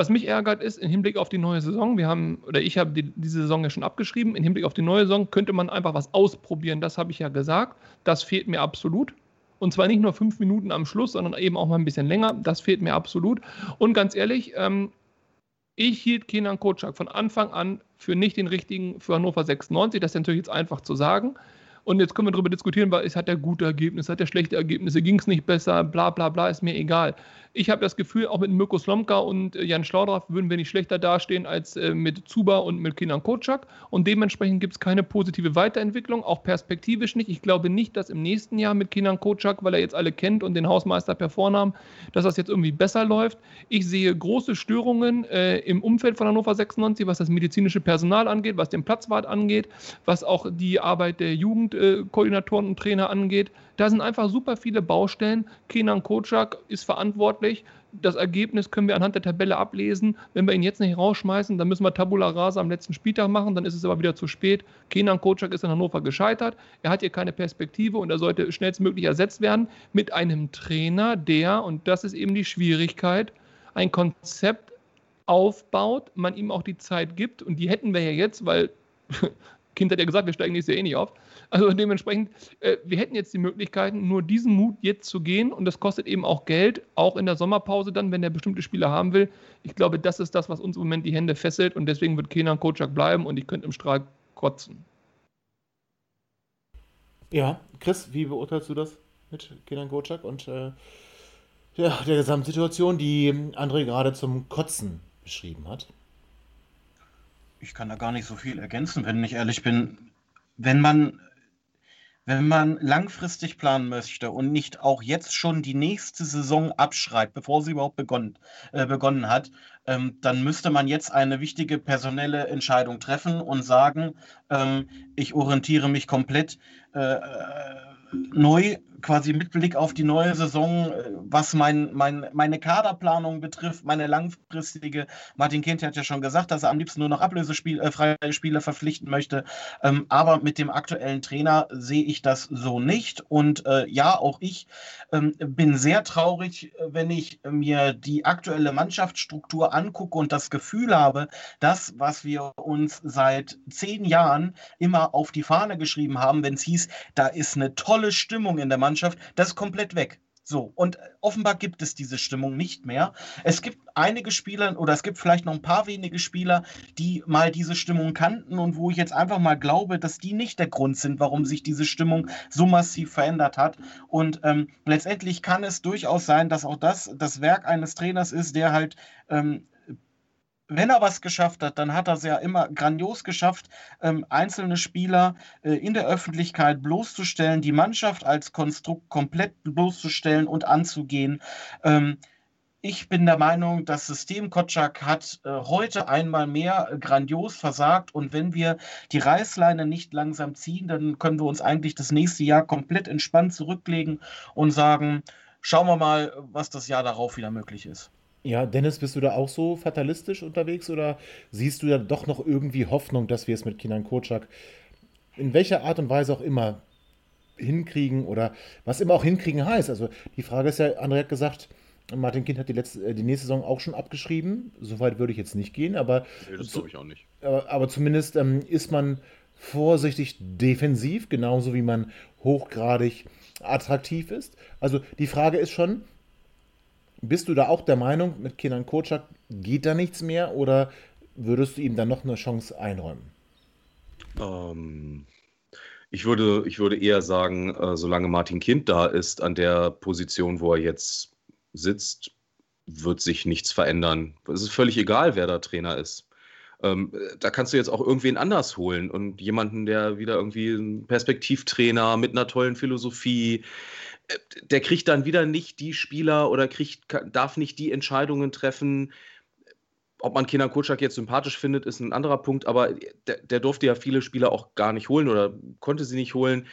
Was mich ärgert ist, im Hinblick auf die neue Saison, wir haben, oder ich habe die, diese Saison ja schon abgeschrieben, im Hinblick auf die neue Saison könnte man einfach was ausprobieren, das habe ich ja gesagt. Das fehlt mir absolut. Und zwar nicht nur fünf Minuten am Schluss, sondern eben auch mal ein bisschen länger. Das fehlt mir absolut. Und ganz ehrlich, ähm, ich hielt Kenan Kotschak von Anfang an für nicht den richtigen für Hannover 96. Das ist natürlich jetzt einfach zu sagen. Und jetzt können wir darüber diskutieren, weil es hat er gute Ergebnisse, hat er schlechte Ergebnisse, ging es nicht besser, bla bla bla, ist mir egal. Ich habe das Gefühl, auch mit Mirko Slomka und äh, Jan Schlaudraff würden wir nicht schlechter dastehen als äh, mit Zuba und mit Kinan Kotschak. Und dementsprechend gibt es keine positive Weiterentwicklung, auch perspektivisch nicht. Ich glaube nicht, dass im nächsten Jahr mit Kinan Kotschak, weil er jetzt alle kennt und den Hausmeister per Vornamen, dass das jetzt irgendwie besser läuft. Ich sehe große Störungen äh, im Umfeld von Hannover 96, was das medizinische Personal angeht, was den Platzwart angeht, was auch die Arbeit der Jugendkoordinatoren und Trainer angeht. Da sind einfach super viele Baustellen. Kenan Kocak ist verantwortlich. Das Ergebnis können wir anhand der Tabelle ablesen. Wenn wir ihn jetzt nicht rausschmeißen, dann müssen wir Tabula Rasa am letzten Spieltag machen, dann ist es aber wieder zu spät. Kenan Kocak ist in Hannover gescheitert. Er hat hier keine Perspektive und er sollte schnellstmöglich ersetzt werden mit einem Trainer, der, und das ist eben die Schwierigkeit, ein Konzept aufbaut, man ihm auch die Zeit gibt und die hätten wir ja jetzt, weil Kind hat ja gesagt, wir steigen nächstes Jahr eh nicht auf. Also dementsprechend, äh, wir hätten jetzt die Möglichkeiten, nur diesen Mut jetzt zu gehen und das kostet eben auch Geld, auch in der Sommerpause dann, wenn der bestimmte Spieler haben will. Ich glaube, das ist das, was uns im Moment die Hände fesselt und deswegen wird Kenan Kocak bleiben und ich könnte im Strahl kotzen. Ja, Chris, wie beurteilst du das mit Kenan Kocak und äh, ja, der Gesamtsituation, die André gerade zum Kotzen beschrieben hat? Ich kann da gar nicht so viel ergänzen, wenn ich ehrlich bin. Wenn man wenn man langfristig planen möchte und nicht auch jetzt schon die nächste Saison abschreibt, bevor sie überhaupt begonnen, äh, begonnen hat, ähm, dann müsste man jetzt eine wichtige personelle Entscheidung treffen und sagen, ähm, ich orientiere mich komplett äh, äh neu quasi mit Blick auf die neue Saison, äh, was mein, mein, meine Kaderplanung betrifft, meine langfristige. Martin Kind hat ja schon gesagt, dass er am liebsten nur noch ablösefreie äh, Spieler verpflichten möchte. Ähm, aber mit dem aktuellen Trainer sehe ich das so nicht. Und äh, ja, auch ich ähm, bin sehr traurig, wenn ich mir die aktuelle Mannschaftsstruktur angucke und das Gefühl habe, das, was wir uns seit zehn Jahren immer auf die Fahne geschrieben haben, wenn es hieß, da ist eine tolle Stimmung in der Mannschaft, Mannschaft, das ist komplett weg. So, und offenbar gibt es diese Stimmung nicht mehr. Es gibt einige Spieler oder es gibt vielleicht noch ein paar wenige Spieler, die mal diese Stimmung kannten und wo ich jetzt einfach mal glaube, dass die nicht der Grund sind, warum sich diese Stimmung so massiv verändert hat. Und ähm, letztendlich kann es durchaus sein, dass auch das das Werk eines Trainers ist, der halt ähm, wenn er was geschafft hat, dann hat er es ja immer grandios geschafft, ähm, einzelne Spieler äh, in der Öffentlichkeit bloßzustellen, die Mannschaft als Konstrukt komplett bloßzustellen und anzugehen. Ähm, ich bin der Meinung, das System Kotschak hat äh, heute einmal mehr äh, grandios versagt und wenn wir die Reißleine nicht langsam ziehen, dann können wir uns eigentlich das nächste Jahr komplett entspannt zurücklegen und sagen, schauen wir mal, was das Jahr darauf wieder möglich ist. Ja, Dennis, bist du da auch so fatalistisch unterwegs oder siehst du da doch noch irgendwie Hoffnung, dass wir es mit Kinan Kocak in welcher Art und Weise auch immer hinkriegen oder was immer auch hinkriegen heißt? Also die Frage ist ja, André hat gesagt, Martin Kind hat die, letzte, äh, die nächste Saison auch schon abgeschrieben. Soweit würde ich jetzt nicht gehen, aber. Nee, das glaube ich auch nicht. Aber, aber zumindest ähm, ist man vorsichtig defensiv, genauso wie man hochgradig attraktiv ist. Also die Frage ist schon, bist du da auch der Meinung, mit Kenan Kocak geht da nichts mehr oder würdest du ihm dann noch eine Chance einräumen? Ähm, ich würde, ich würde eher sagen, äh, solange Martin Kind da ist, an der Position, wo er jetzt sitzt, wird sich nichts verändern. Es ist völlig egal, wer da Trainer ist. Ähm, da kannst du jetzt auch irgendwen anders holen und jemanden, der wieder irgendwie ein Perspektivtrainer mit einer tollen Philosophie, der kriegt dann wieder nicht die Spieler oder kriegt, darf nicht die Entscheidungen treffen. Ob man Kenan Kutschak jetzt sympathisch findet, ist ein anderer Punkt, aber der, der durfte ja viele Spieler auch gar nicht holen oder konnte sie nicht holen.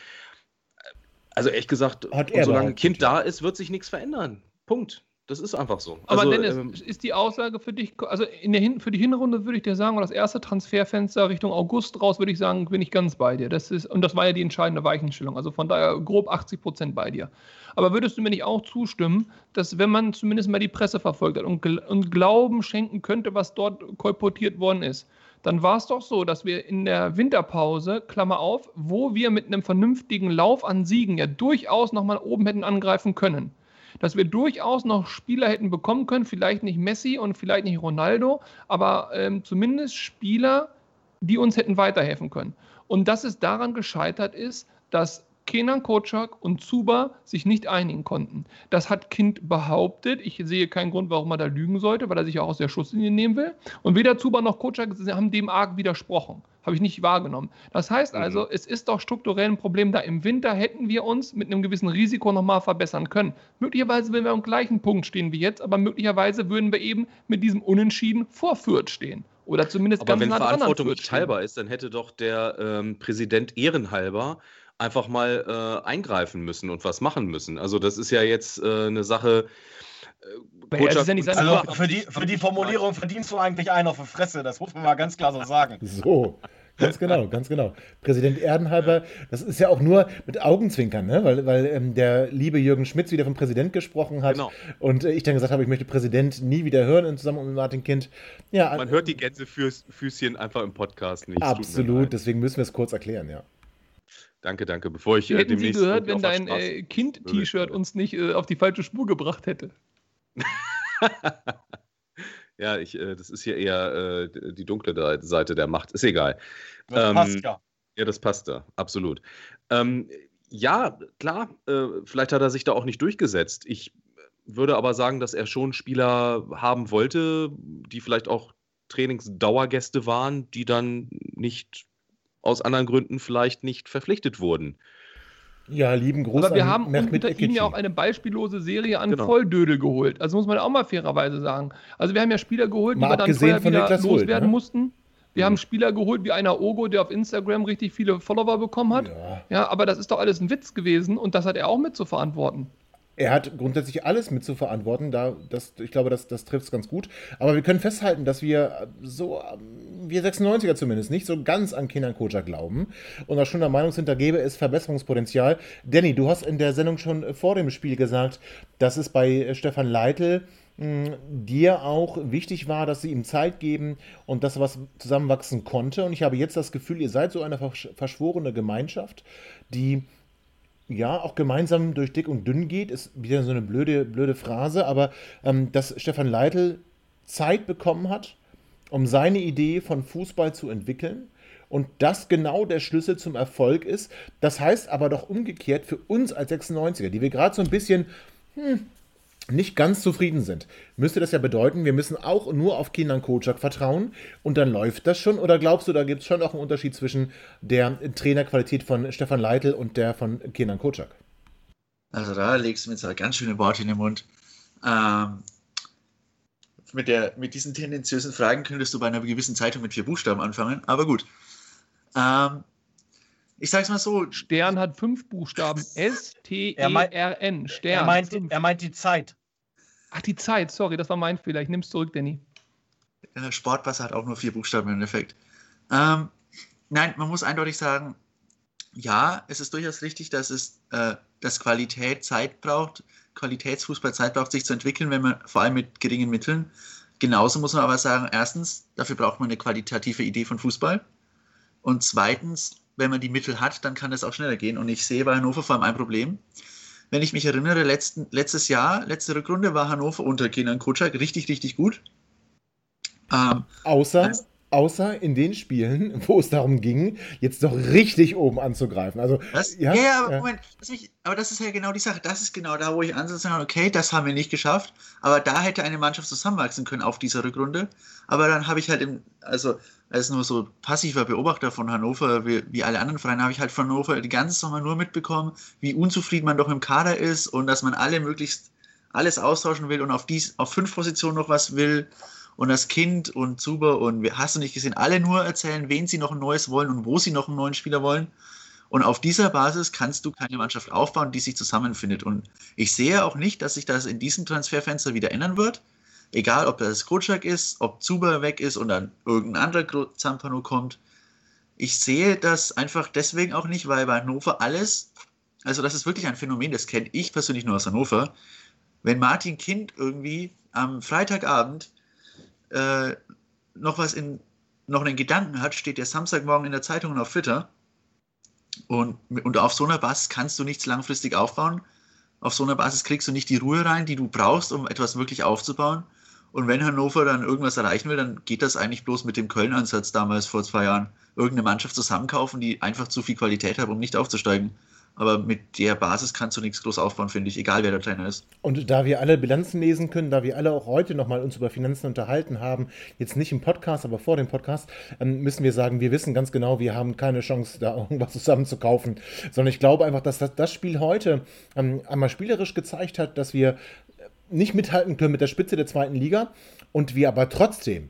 Also ehrlich gesagt, solange ein Kind da ist, wird sich nichts verändern. Punkt. Das ist einfach so. Aber also, Dennis, ähm, ist die Aussage für dich, also in der Hin für die Hinrunde würde ich dir sagen, oder das erste Transferfenster Richtung August raus, würde ich sagen, bin ich ganz bei dir. Das ist, und das war ja die entscheidende Weichenstellung. Also von daher grob 80 Prozent bei dir. Aber würdest du mir nicht auch zustimmen, dass wenn man zumindest mal die Presse verfolgt hat und, und Glauben schenken könnte, was dort kolportiert worden ist, dann war es doch so, dass wir in der Winterpause, Klammer auf, wo wir mit einem vernünftigen Lauf an Siegen ja durchaus nochmal oben hätten angreifen können dass wir durchaus noch Spieler hätten bekommen können, vielleicht nicht Messi und vielleicht nicht Ronaldo, aber ähm, zumindest Spieler, die uns hätten weiterhelfen können. Und dass es daran gescheitert ist, dass Kenan Kocak und Zuba sich nicht einigen konnten. Das hat Kind behauptet. Ich sehe keinen Grund, warum er da lügen sollte, weil er sich auch aus der Schusslinie nehmen will. Und weder Zuba noch Kocak haben dem arg widersprochen. Habe ich nicht wahrgenommen. Das heißt mhm. also, es ist doch strukturell ein Problem da. Im Winter hätten wir uns mit einem gewissen Risiko nochmal verbessern können. Möglicherweise würden wir am gleichen Punkt stehen wie jetzt, aber möglicherweise würden wir eben mit diesem Unentschieden vor Fürth stehen. Oder zumindest aber ganz wenn nah Verantwortung nicht teilbar ist, dann hätte doch der ähm, Präsident ehrenhalber einfach mal äh, eingreifen müssen und was machen müssen. Also das ist ja jetzt äh, eine Sache. Äh, ja, also für die, für die Formulierung verdienst du eigentlich einen auf die Fresse, das muss man mal ganz klar so sagen. So, ganz genau, ganz genau. Präsident Erdenhalber, das ist ja auch nur mit Augenzwinkern, ne? weil, weil ähm, der liebe Jürgen Schmitz wieder vom Präsident gesprochen hat genau. und äh, ich dann gesagt habe, ich möchte Präsident nie wieder hören in Zusammenhang mit Martin Kind. Ja, Man hört die Gänsefüßchen einfach im Podcast nicht. Absolut, deswegen müssen wir es kurz erklären, ja. Danke, danke. Bevor ich äh, Hätten Sie gehört, wenn dein äh, Kind-T-Shirt uns nicht äh, auf die falsche Spur gebracht hätte? [LAUGHS] ja, ich, äh, das ist hier eher äh, die dunkle Seite der Macht. Ist egal. Das ähm, passt ja. Ja, das passt da, absolut. Ähm, ja, klar, äh, vielleicht hat er sich da auch nicht durchgesetzt. Ich würde aber sagen, dass er schon Spieler haben wollte, die vielleicht auch Trainingsdauergäste waren, die dann nicht aus anderen Gründen vielleicht nicht verpflichtet wurden. Ja, lieben Gruß Aber wir haben unter ihm ja auch eine beispiellose Serie an genau. Volldödel geholt. Also muss man auch mal fairerweise sagen. Also wir haben ja Spieler geholt, mal die wir dann vorher wieder loswerden Holt, ne? mussten. Wir mhm. haben Spieler geholt wie einer Ogo, der auf Instagram richtig viele Follower bekommen hat. Ja. ja, aber das ist doch alles ein Witz gewesen und das hat er auch mit zu verantworten. Er hat grundsätzlich alles mit zu verantworten. Da, das, ich glaube, das, das trifft es ganz gut. Aber wir können festhalten, dass wir so, wir 96er zumindest, nicht so ganz an Kenan Kocak glauben und auch schon der Meinung sind, da gäbe es Verbesserungspotenzial. Danny, du hast in der Sendung schon vor dem Spiel gesagt, dass es bei Stefan Leitl hm, dir auch wichtig war, dass sie ihm Zeit geben und dass was zusammenwachsen konnte. Und ich habe jetzt das Gefühl, ihr seid so eine verschworene Gemeinschaft, die ja, auch gemeinsam durch dick und dünn geht, ist wieder so eine blöde, blöde Phrase, aber ähm, dass Stefan Leitl Zeit bekommen hat, um seine Idee von Fußball zu entwickeln und das genau der Schlüssel zum Erfolg ist. Das heißt aber doch umgekehrt für uns als 96er, die wir gerade so ein bisschen hm, nicht ganz zufrieden sind, müsste das ja bedeuten, wir müssen auch nur auf Kinan Kocak vertrauen und dann läuft das schon? Oder glaubst du, da gibt es schon auch einen Unterschied zwischen der Trainerqualität von Stefan Leitl und der von Kinan Kocak? Also da legst du mir jetzt ein ganz schöne Worte in den Mund. Ähm, mit, der, mit diesen tendenziösen Fragen könntest du bei einer gewissen Zeitung mit vier Buchstaben anfangen, aber gut. Ähm, ich sag's mal so. Stern hat fünf Buchstaben. S-T-E-R-N. Stern. Er meint, er meint die Zeit. Ach, die Zeit, sorry, das war mein Fehler. Ich nehme es zurück, Danny. Sportwasser hat auch nur vier Buchstaben im Endeffekt. Ähm, nein, man muss eindeutig sagen, ja, es ist durchaus richtig, dass es äh, dass Qualität Zeit braucht, Qualitätsfußball Zeit braucht, sich zu entwickeln, wenn man vor allem mit geringen Mitteln. Genauso muss man aber sagen, erstens, dafür braucht man eine qualitative Idee von Fußball. Und zweitens, wenn man die Mittel hat, dann kann das auch schneller gehen. Und ich sehe bei Hannover vor allem ein Problem. Wenn ich mich erinnere, letzten, letztes Jahr, letzte Rückrunde war Hannover unter Kenan Kutschak richtig, richtig gut. Ähm, Außer, Also- außer in den Spielen, [LAUGHS] wo es darum ging, jetzt doch richtig oben anzugreifen. Also, das, ja, ja, aber ja. Moment, lass mich, aber das ist ja genau die Sache. Das ist genau da, wo ich ansetze, okay, das haben wir nicht geschafft, aber da hätte eine Mannschaft zusammenwachsen können auf dieser Rückrunde. Aber dann habe ich halt im, also als nur so passiver Beobachter von Hannover, wie, wie alle anderen Vereine, habe ich halt von Hannover die ganze Sommer nur mitbekommen, wie unzufrieden man doch im Kader ist und dass man alle möglichst alles austauschen will und auf dies, auf fünf Positionen noch was will. Und das Kind und Zuber und hast du nicht gesehen, alle nur erzählen, wen sie noch ein neues wollen und wo sie noch einen neuen Spieler wollen. Und auf dieser Basis kannst du keine Mannschaft aufbauen, die sich zusammenfindet. Und ich sehe auch nicht, dass sich das in diesem Transferfenster wieder ändern wird. Egal, ob das Kotschak ist, ob Zuber weg ist und dann irgendein anderer Zampano kommt. Ich sehe das einfach deswegen auch nicht, weil bei Hannover alles, also das ist wirklich ein Phänomen, das kenne ich persönlich nur aus Hannover. Wenn Martin Kind irgendwie am Freitagabend äh, noch was in, noch einen Gedanken hat, steht der Samstagmorgen in der Zeitung und auf Twitter. Und, und auf so einer Basis kannst du nichts langfristig aufbauen. Auf so einer Basis kriegst du nicht die Ruhe rein, die du brauchst, um etwas wirklich aufzubauen. Und wenn Hannover dann irgendwas erreichen will, dann geht das eigentlich bloß mit dem Köln-Ansatz damals vor zwei Jahren. Irgendeine Mannschaft zusammenkaufen, die einfach zu viel Qualität hat, um nicht aufzusteigen. Aber mit der Basis kannst du nichts groß aufbauen, finde ich, egal wer der Trainer ist. Und da wir alle Bilanzen lesen können, da wir alle auch heute nochmal uns über Finanzen unterhalten haben, jetzt nicht im Podcast, aber vor dem Podcast, ähm, müssen wir sagen, wir wissen ganz genau, wir haben keine Chance, da irgendwas zusammen zu kaufen. Sondern ich glaube einfach, dass das, das Spiel heute ähm, einmal spielerisch gezeigt hat, dass wir nicht mithalten können mit der Spitze der zweiten Liga und wir aber trotzdem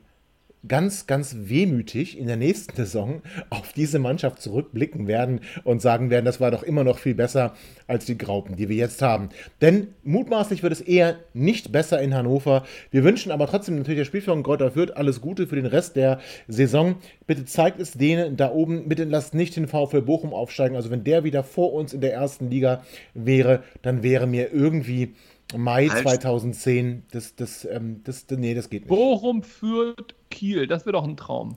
ganz, ganz wehmütig in der nächsten Saison auf diese Mannschaft zurückblicken werden und sagen werden, das war doch immer noch viel besser als die Graupen, die wir jetzt haben. Denn mutmaßlich wird es eher nicht besser in Hannover. Wir wünschen aber trotzdem natürlich der Spielführung Kräuter Fürth alles Gute für den Rest der Saison. Bitte zeigt es denen da oben, bitte lasst nicht den VfL Bochum aufsteigen. Also wenn der wieder vor uns in der ersten Liga wäre, dann wäre mir irgendwie Mai Halt. 2010, das, das, ähm, das, nee, das geht nicht. Bochum führt Kiel, das wäre doch ein Traum.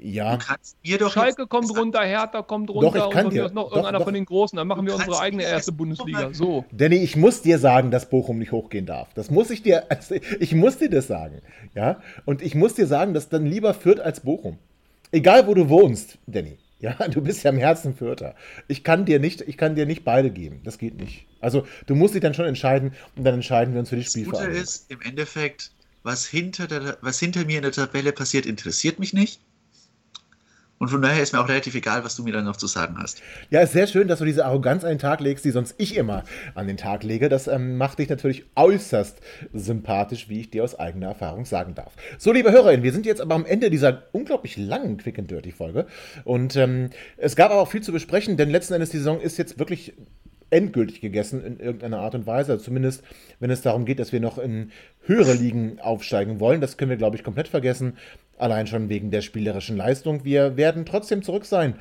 Ja, Du kannst mir doch Schalke jetzt- kommt runter, Hertha kommt Doch, runter ich kann und dir- noch doch, irgendeiner doch. von den Großen. Dann machen Du wir unsere eigene erste Bundesliga. So. Danny, ich muss dir sagen, dass Bochum nicht hochgehen darf. Das muss ich dir, also ich muss dir das sagen. Ja, und ich muss dir sagen, dass dann lieber Fürth als Bochum. Egal, wo du wohnst, Danny. Ja, du bist ja im Herzen Fürther. Ich kann dir nicht, ich kann dir nicht beide geben. Das geht nicht. Also, du musst dich dann schon entscheiden und dann entscheiden wir uns für die Das Gute ist, im Endeffekt, was hinter, der, was hinter mir in der Tabelle passiert, interessiert mich nicht. Und von daher ist mir auch relativ egal, was du mir dann noch zu sagen hast. Ja, ist sehr schön, dass du diese Arroganz an den Tag legst, die sonst ich immer an den Tag lege. Das ähm, macht dich natürlich äußerst sympathisch, wie ich dir aus eigener Erfahrung sagen darf. So, liebe HörerInnen, wir sind jetzt aber am Ende dieser unglaublich langen Quick and Dirty Folge. Und ähm, es gab aber auch viel zu besprechen, denn letzten Endes die Saison ist jetzt wirklich endgültig gegessen in irgendeiner Art und Weise. Also zumindest, wenn es darum geht, dass wir noch in höhere Ligen aufsteigen wollen. Das können wir, glaube ich, komplett vergessen. Allein schon wegen der spielerischen Leistung. Wir werden trotzdem zurück sein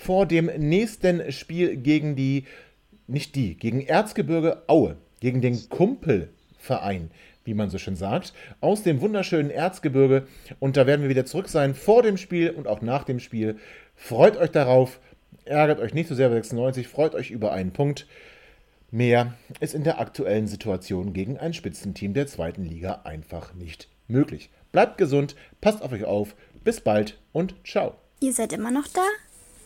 vor dem nächsten Spiel gegen die, nicht die, gegen Erzgebirge Aue, gegen den Kumpelverein, wie man so schön sagt, aus dem wunderschönen Erzgebirge. Und da werden wir wieder zurück sein vor dem Spiel und auch nach dem Spiel. Freut euch darauf, ärgert euch nicht so sehr bei 96, freut euch über einen Punkt. Mehr ist in der aktuellen Situation gegen ein Spitzenteam der zweiten Liga einfach nicht möglich. Bleibt gesund, passt auf euch auf, bis bald und ciao. Ihr seid immer noch da?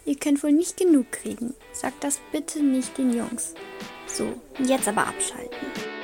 Ihr könnt wohl nicht genug kriegen. Sagt das bitte nicht den Jungs. So, jetzt aber abschalten.